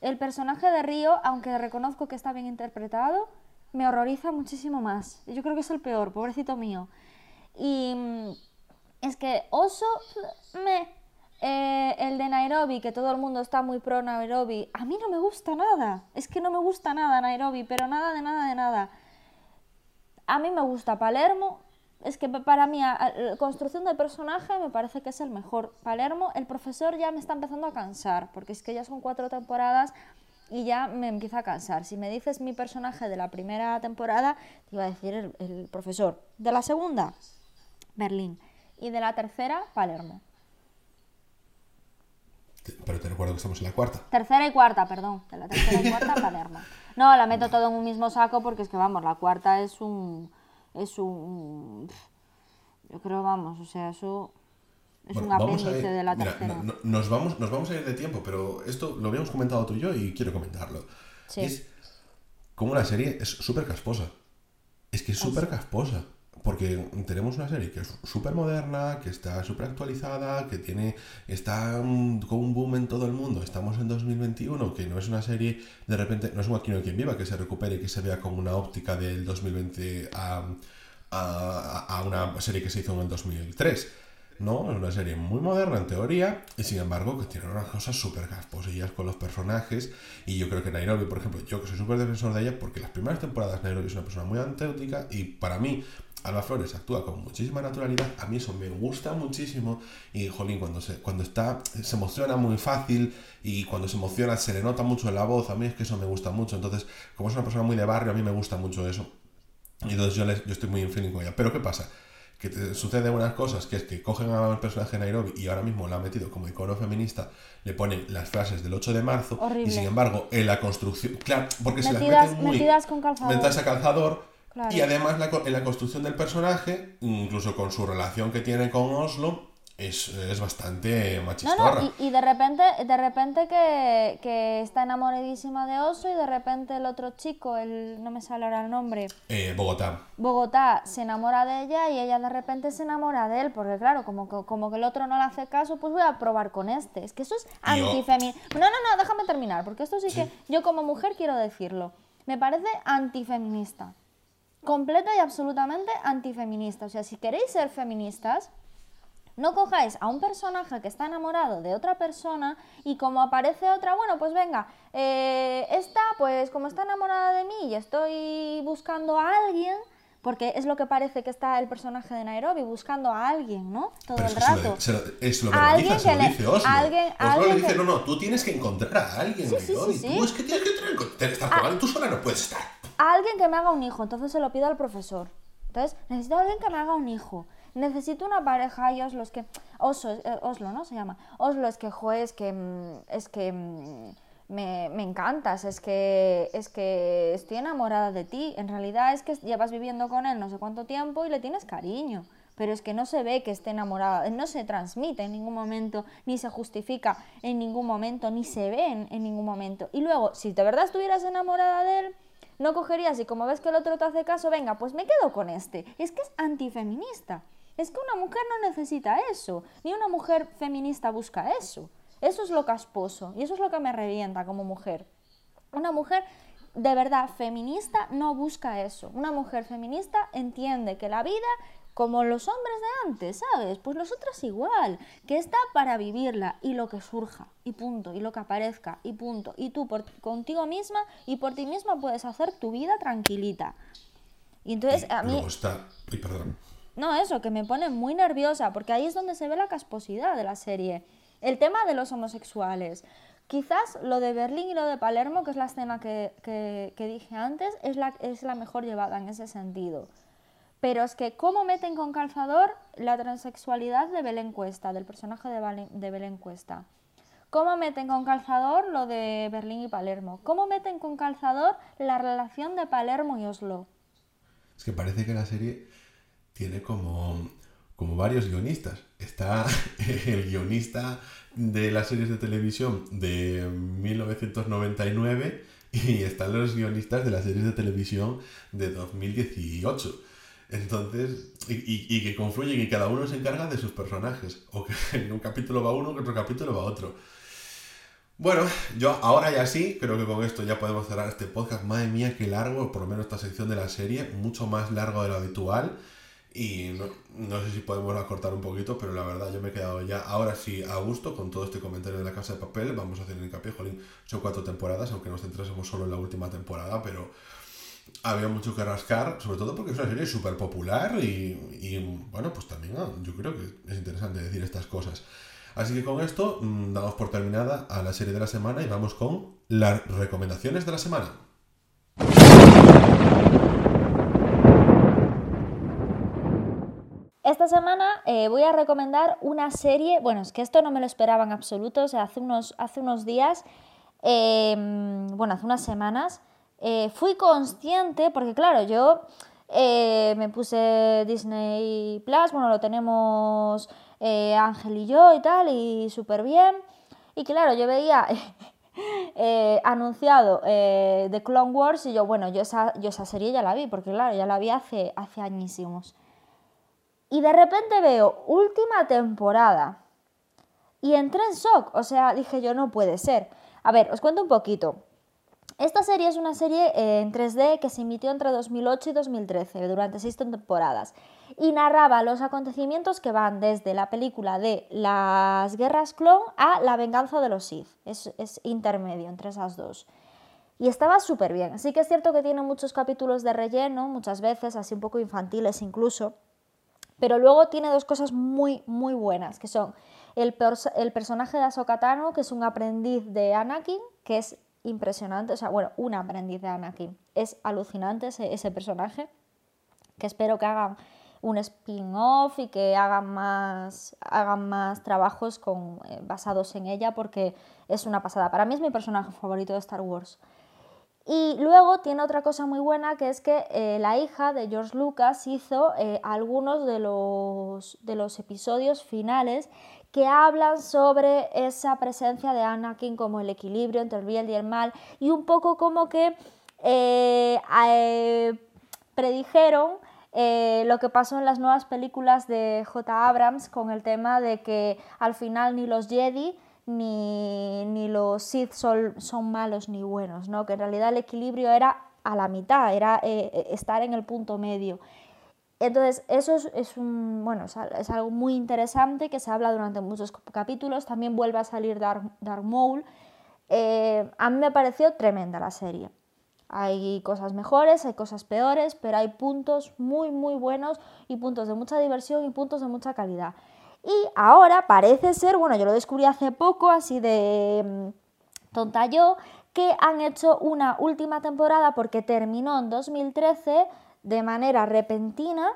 El personaje de Río, aunque reconozco que está bien interpretado, me horroriza muchísimo más. Yo creo que es el peor, pobrecito mío. Y mm, es que Oso, me... Eh, el de Nairobi, que todo el mundo está muy pro Nairobi, a mí no me gusta nada. Es que no me gusta nada Nairobi, pero nada de nada de nada. A mí me gusta Palermo, es que para mí la construcción del personaje me parece que es el mejor. Palermo, el profesor ya me está empezando a cansar, porque es que ya son cuatro temporadas y ya me empieza a cansar. Si me dices mi personaje de la primera temporada, te iba a decir el, el profesor. De la segunda, Berlín. Y de la tercera, Palermo. Pero te recuerdo que estamos en la cuarta. Tercera y cuarta, perdón. De la tercera y cuarta, [laughs] Palermo. No, la meto todo en un mismo saco porque es que, vamos, la cuarta es un... Es un... Yo creo, vamos, o sea, eso... Es un apéndice de la tercera. nos, vamos, nos vamos a ir de tiempo, pero esto lo habíamos comentado tú y yo y quiero comentarlo. Sí. Es como una serie es súper casposa. Es que es súper casposa. Porque tenemos una serie que es súper moderna, que está súper actualizada, que tiene está con un boom en todo el mundo. Estamos en 2021, que no es una serie, de repente, no es un Aquí no quien viva, que se recupere y que se vea como una óptica del 2020 a, a, una serie que se hizo en el 2003. No, es una serie muy moderna en teoría y sin embargo que tiene unas cosas súper gasposillas con los personajes y yo creo que Nairobi, por ejemplo, yo que soy súper defensor de ella porque las primeras temporadas Nairobi es una persona muy antéutica y para mí Alba Flores actúa con muchísima naturalidad, a mí eso me gusta muchísimo y Jolín cuando se, cuando está, se emociona muy fácil y cuando se emociona se le nota mucho en la voz, a mí es que eso me gusta mucho, entonces como es una persona muy de barrio, a mí me gusta mucho eso y entonces yo, yo estoy muy en feeling con ella, pero ¿qué pasa? Que te sucede unas cosas, que es que cogen al personaje de Nairobi y ahora mismo la han metido como icono feminista, le ponen las frases del 8 de marzo y sin embargo en la construcción, claro, porque si las meten muy... Metidas con calzador. Metas a calzador y además en la construcción del personaje, incluso con su relación que tiene con Oslo, es, es bastante machistorra. No, y, de repente, de repente que, que, está enamoradísima de Oso y de repente el otro chico, el no me sale ahora el nombre. Eh, Bogotá. Bogotá se enamora de ella y ella de repente se enamora de él, porque claro, como que, como que el otro no le hace caso, pues voy a probar con este. Es que eso es antifeminista. No, no, no, déjame terminar, porque esto sí, sí que yo como mujer quiero decirlo. Me parece antifeminista completa y absolutamente antifeminista. O sea, si queréis ser feministas, no cojáis a un personaje que está enamorado de otra persona y como aparece otra, bueno, pues venga, eh, esta, pues como está enamorada de mí y estoy buscando a alguien, porque es lo que parece que está el personaje de Nairobi buscando a alguien, ¿no? Todo el rato. Se lo, es lo alguien que le, dice Oslo. Alguien, Oslo le dice, no, no, tú tienes que encontrar a alguien, sí, Nairobi. Sí, sí, tú es que tienes que tener, estar con alguien, tú sola no puedes estar. A alguien que me haga un hijo, entonces se lo pido al profesor. Entonces, necesito a alguien que me haga un hijo. Necesito una pareja y Oslo es que... Oslo, eh, Oslo ¿no? Se llama. Oslo es que, joder, es que... Mm, es que mm, me, encantas, es que, es que estoy enamorada de ti. En realidad es que llevas viviendo con él no sé cuánto tiempo y le tienes cariño. Pero es que no se ve que esté enamorada, no se transmite en ningún momento, ni se justifica en ningún momento, ni se ve en ningún momento. Y luego, si de verdad estuvieras enamorada de él, no cogerías y como ves que el otro te hace caso, venga, pues me quedo con este. Es que es antifeminista. Es que una mujer no necesita eso, ni una mujer feminista busca eso. Eso es lo casposo y eso es lo que me revienta como mujer. Una mujer de verdad feminista no busca eso. Una mujer feminista entiende que la vida, como los hombres de antes, ¿sabes? Pues nosotras igual, que está para vivirla y lo que surja, y punto, y lo que aparezca, y punto. Y tú por, contigo misma y por ti misma puedes hacer tu vida tranquilita. Y entonces a mí... Está... perdón. No, eso, que me pone muy nerviosa, porque ahí es donde se ve la casposidad de la serie. El tema de los homosexuales. Quizás lo de Berlín y lo de Palermo, que es la escena que, dije antes, es la, es la mejor llevada en ese sentido. Pero es que, ¿cómo meten con calzador la transexualidad de Belén Cuesta, del personaje de, de Belén Cuesta? ¿Cómo meten con calzador lo de Berlín y Palermo? ¿Cómo meten con calzador la relación de Palermo y Oslo? Es que parece que la serie tiene como como varios guionistas. Está [laughs] el guionista de las series de televisión de 1999 y están los guionistas de las series de televisión de 2018. Entonces, y, que confluyen y cada uno se encarga de sus personajes. O que [laughs] en un capítulo va uno, que otro capítulo va otro. Bueno, yo ahora ya sí, creo que con esto ya podemos cerrar este podcast. Madre mía, qué largo, por lo menos esta sección de la serie, mucho más largo de lo habitual. Y no, sé si podemos acortar un poquito, pero la verdad yo me he quedado ya ahora sí a gusto con todo este comentario de la casa de papel. Vamos a hacer el hincapié, jolín, son cuatro temporadas, aunque nos centrásemos solo en la última temporada, pero había mucho que rascar, sobre todo porque es una serie súper popular y, bueno, pues también ah, yo creo que es interesante decir estas cosas. Así que con esto mm, damos por terminada a la serie de la semana y vamos con las recomendaciones de la semana. Esta semana eh, voy a recomendar una serie, bueno, es que esto no me lo esperaba en absoluto, o sea, hace unos, hace unos días, em, bueno, hace unas semanas, eh, fui consciente, porque claro, yo eh, me puse Disney Plus, bueno, lo tenemos Ángel y yo y tal, y súper bien, y claro, yo veía... [laughs] anunciado The Clone Wars y yo, bueno, yo esa, yo esa serie ya la vi, porque claro, ya la vi hace, hace añísimos. Y de repente veo última temporada. Y entré en shock. O sea, dije yo, no puede ser. A ver, os cuento un poquito. Esta serie es una serie eh, en 3D que se emitió entre 2008 y 2013, durante seis temporadas, y narraba los acontecimientos que van desde la película de las guerras clon a la venganza de los Sith. Es, intermedio entre esas dos. Y estaba súper bien. Sí que es cierto que tiene muchos capítulos de relleno, muchas veces, así un poco infantiles incluso, pero luego tiene dos cosas muy, muy buenas, que son el, el personaje de Ahsoka Tano, que es un aprendiz de Anakin, que es impresionante, o sea, bueno, un aprendiz de Anakin. Es alucinante ese, personaje, que espero que hagan un spin-off y que hagan más, hagan más trabajos con, eh, basados en ella, porque es una pasada. Para mí es mi personaje favorito de Star Wars. Y luego tiene otra cosa muy buena que es que eh, la hija de George Lucas hizo eh, algunos de los, de los episodios finales que hablan sobre esa presencia de Anakin como el equilibrio entre el bien y el mal y un poco como que eh, predijeron lo que pasó en las nuevas películas de J. Abrams con el tema de que al final ni los Jedi ni, los Sith son, malos ni buenos, ¿no? que en realidad el equilibrio era a la mitad, era eh, eh, estar en el punto medio. Entonces, eso es, un, bueno, es, algo muy interesante que se habla durante muchos capítulos. También vuelve a salir Dark, Dark Maul. Eh, a mí me pareció tremenda la serie. Hay cosas mejores, hay cosas peores, pero hay puntos muy, muy buenos y puntos de mucha diversión y puntos de mucha calidad. Y ahora parece ser, bueno, yo lo descubrí hace poco, así de mm, tonta yo, que han hecho una última temporada porque terminó en 2013 de manera repentina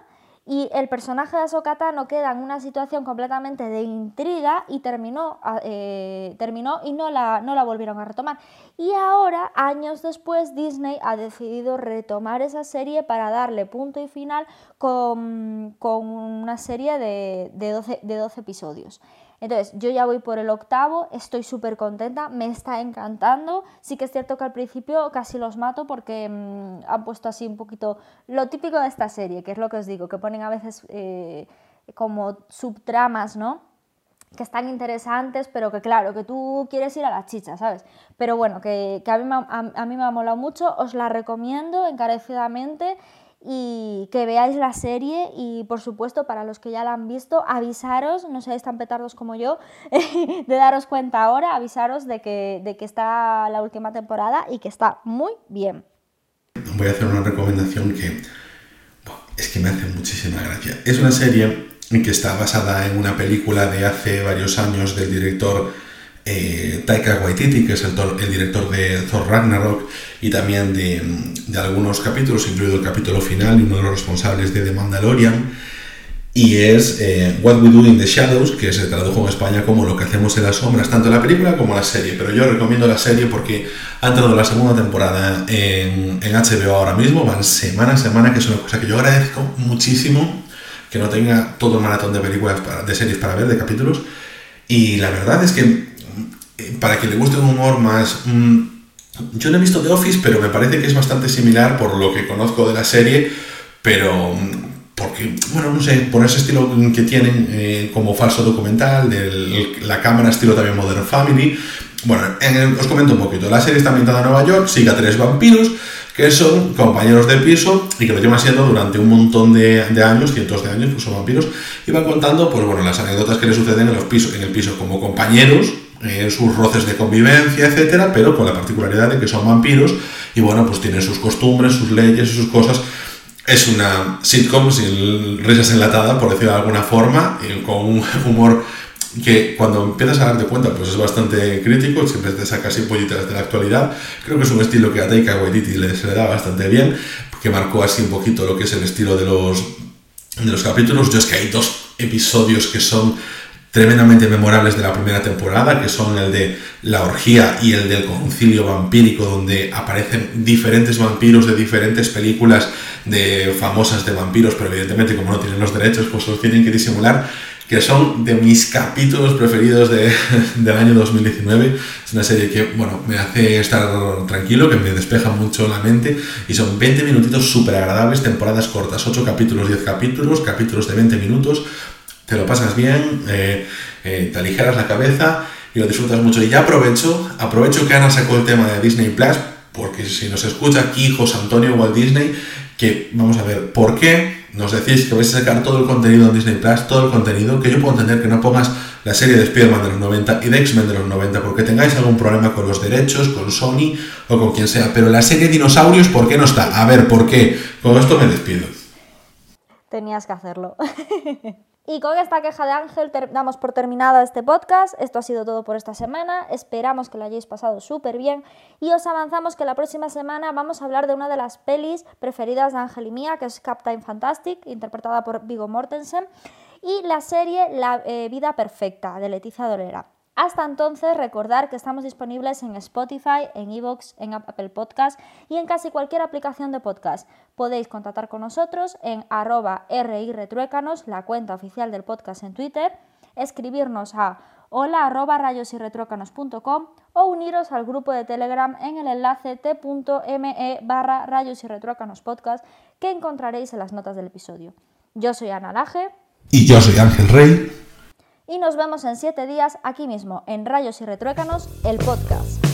y el personaje de Ahsoka queda en una situación completamente de intriga y terminó, eh, terminó y no la, no la volvieron a retomar. Y ahora, años después, Disney ha decidido retomar esa serie para darle punto y final con, una serie de, de, 12, de 12 episodios. Entonces, yo ya voy por el octavo, estoy súper contenta, me está encantando. Sí que es cierto que al principio casi los mato porque mm, han puesto así un poquito lo típico de esta serie, que es lo que os digo, que ponen a veces eh, como subtramas, ¿no? que están interesantes, pero que claro, que tú quieres ir a la chicha, ¿sabes? Pero bueno, que, a, mí a mí me ha molado mucho, os la recomiendo encarecidamente y que veáis la serie y por supuesto para los que ya la han visto avisaros, no seáis tan petardos como yo, [laughs] de daros cuenta ahora, avisaros de que, de que está la última temporada y que está muy bien. Voy a hacer una recomendación que es que me hace muchísima gracia. Es una serie que está basada en una película de hace varios años del director eh, Taika Waititi, que es el, director de Thor Ragnarok y también de, de, algunos capítulos, incluido el capítulo final y uno de los responsables de The Mandalorian. Y es eh, What We Do in the Shadows, que se tradujo en España como Lo que hacemos en las sombras, tanto la película como la serie. Pero yo recomiendo la serie porque ha entrado la segunda temporada en, HBO ahora mismo, van semana a semana, que es una cosa que yo agradezco muchísimo, que no tenga todo el maratón de películas, de series para ver, de capítulos. Y la verdad es que eh, para que le guste un humor más... Mm, yo no he visto The Office, pero me parece que es bastante similar por lo que conozco de la serie, pero mm, porque, bueno, no sé, por ese estilo que tienen eh, como falso documental, de la cámara estilo también Modern Family. Bueno, os comento un poquito. La serie está ambientada en Nueva York, sigue a tres vampiros que son compañeros de piso y que lo llevan siendo durante un montón de, años, cientos de años, pues son vampiros, y van contando, pues bueno, las anécdotas que les suceden en, los pisos, en el piso como compañeros, en sus roces de convivencia, etcétera, pero con la particularidad de que son vampiros y bueno, pues tienen sus costumbres, sus leyes, sus cosas. Es una sitcom sin risas enlatada, por decirlo de alguna forma, con un humor que cuando empiezas a darte cuenta pues es bastante crítico, siempre te saca así pollitas de la actualidad. Creo que es un estilo que a Taika Waititi se le da bastante bien, que marcó así un poquito lo que es el estilo de los, de los capítulos. Yo es que hay dos episodios que son tremendamente memorables de la primera temporada, que son el de la orgía y el del concilio vampírico, donde aparecen diferentes vampiros de diferentes películas de famosas de vampiros, pero evidentemente como no tienen los derechos, pues los tienen que disimular, que son de mis capítulos preferidos de, [laughs] del año 2019. Es una serie que, bueno, me hace estar tranquilo, que me despeja mucho la mente, y son 20 minutitos súper agradables, temporadas cortas, 8 capítulos, 10 capítulos, capítulos de 20 minutos, te lo pasas bien, eh, eh, te aligeras la cabeza y lo disfrutas mucho. Y ya aprovecho, aprovecho que Ana sacó el tema de Disney Plus, porque si nos escucha aquí José Antonio Walt Disney, que vamos a ver, ¿por qué nos decís que vais a sacar todo el contenido en Disney Plus, todo el contenido, que yo puedo entender que no pongas la serie de Spider-Man de los 90 y de X-Men de los 90 porque tengáis algún problema con los derechos, con Sony o con quien sea, pero la serie Dinosaurios, ¿por qué no está? A ver, ¿por qué? Con esto me despido. Tenías que hacerlo. [laughs] Y con esta queja de Ángel damos por terminado este podcast. Esto ha sido todo por esta semana. Esperamos que lo hayáis pasado súper bien. Y os avanzamos que la próxima semana vamos a hablar de una de las pelis preferidas de Ángel y mía, que es Captain Fantastic, interpretada por Vigo Mortensen. Y la serie La eh, Vida Perfecta, de Leticia Dolera. Hasta entonces, recordar que estamos disponibles en Spotify, en Evox, en Apple Podcast y en casi cualquier aplicación de podcast. Podéis contactar con nosotros en arroba rirretruécanos, la cuenta oficial del podcast en Twitter, escribirnos a hola arroba rayosyrretruécanos.com o uniros al grupo de Telegram en el enlace t.me barra rayos y podcast que encontraréis en las notas del episodio. Yo soy Ana Laje. Y yo soy Ángel Rey y nos vemos en 7 días aquí mismo en Rayos y Retruécanos, el podcast.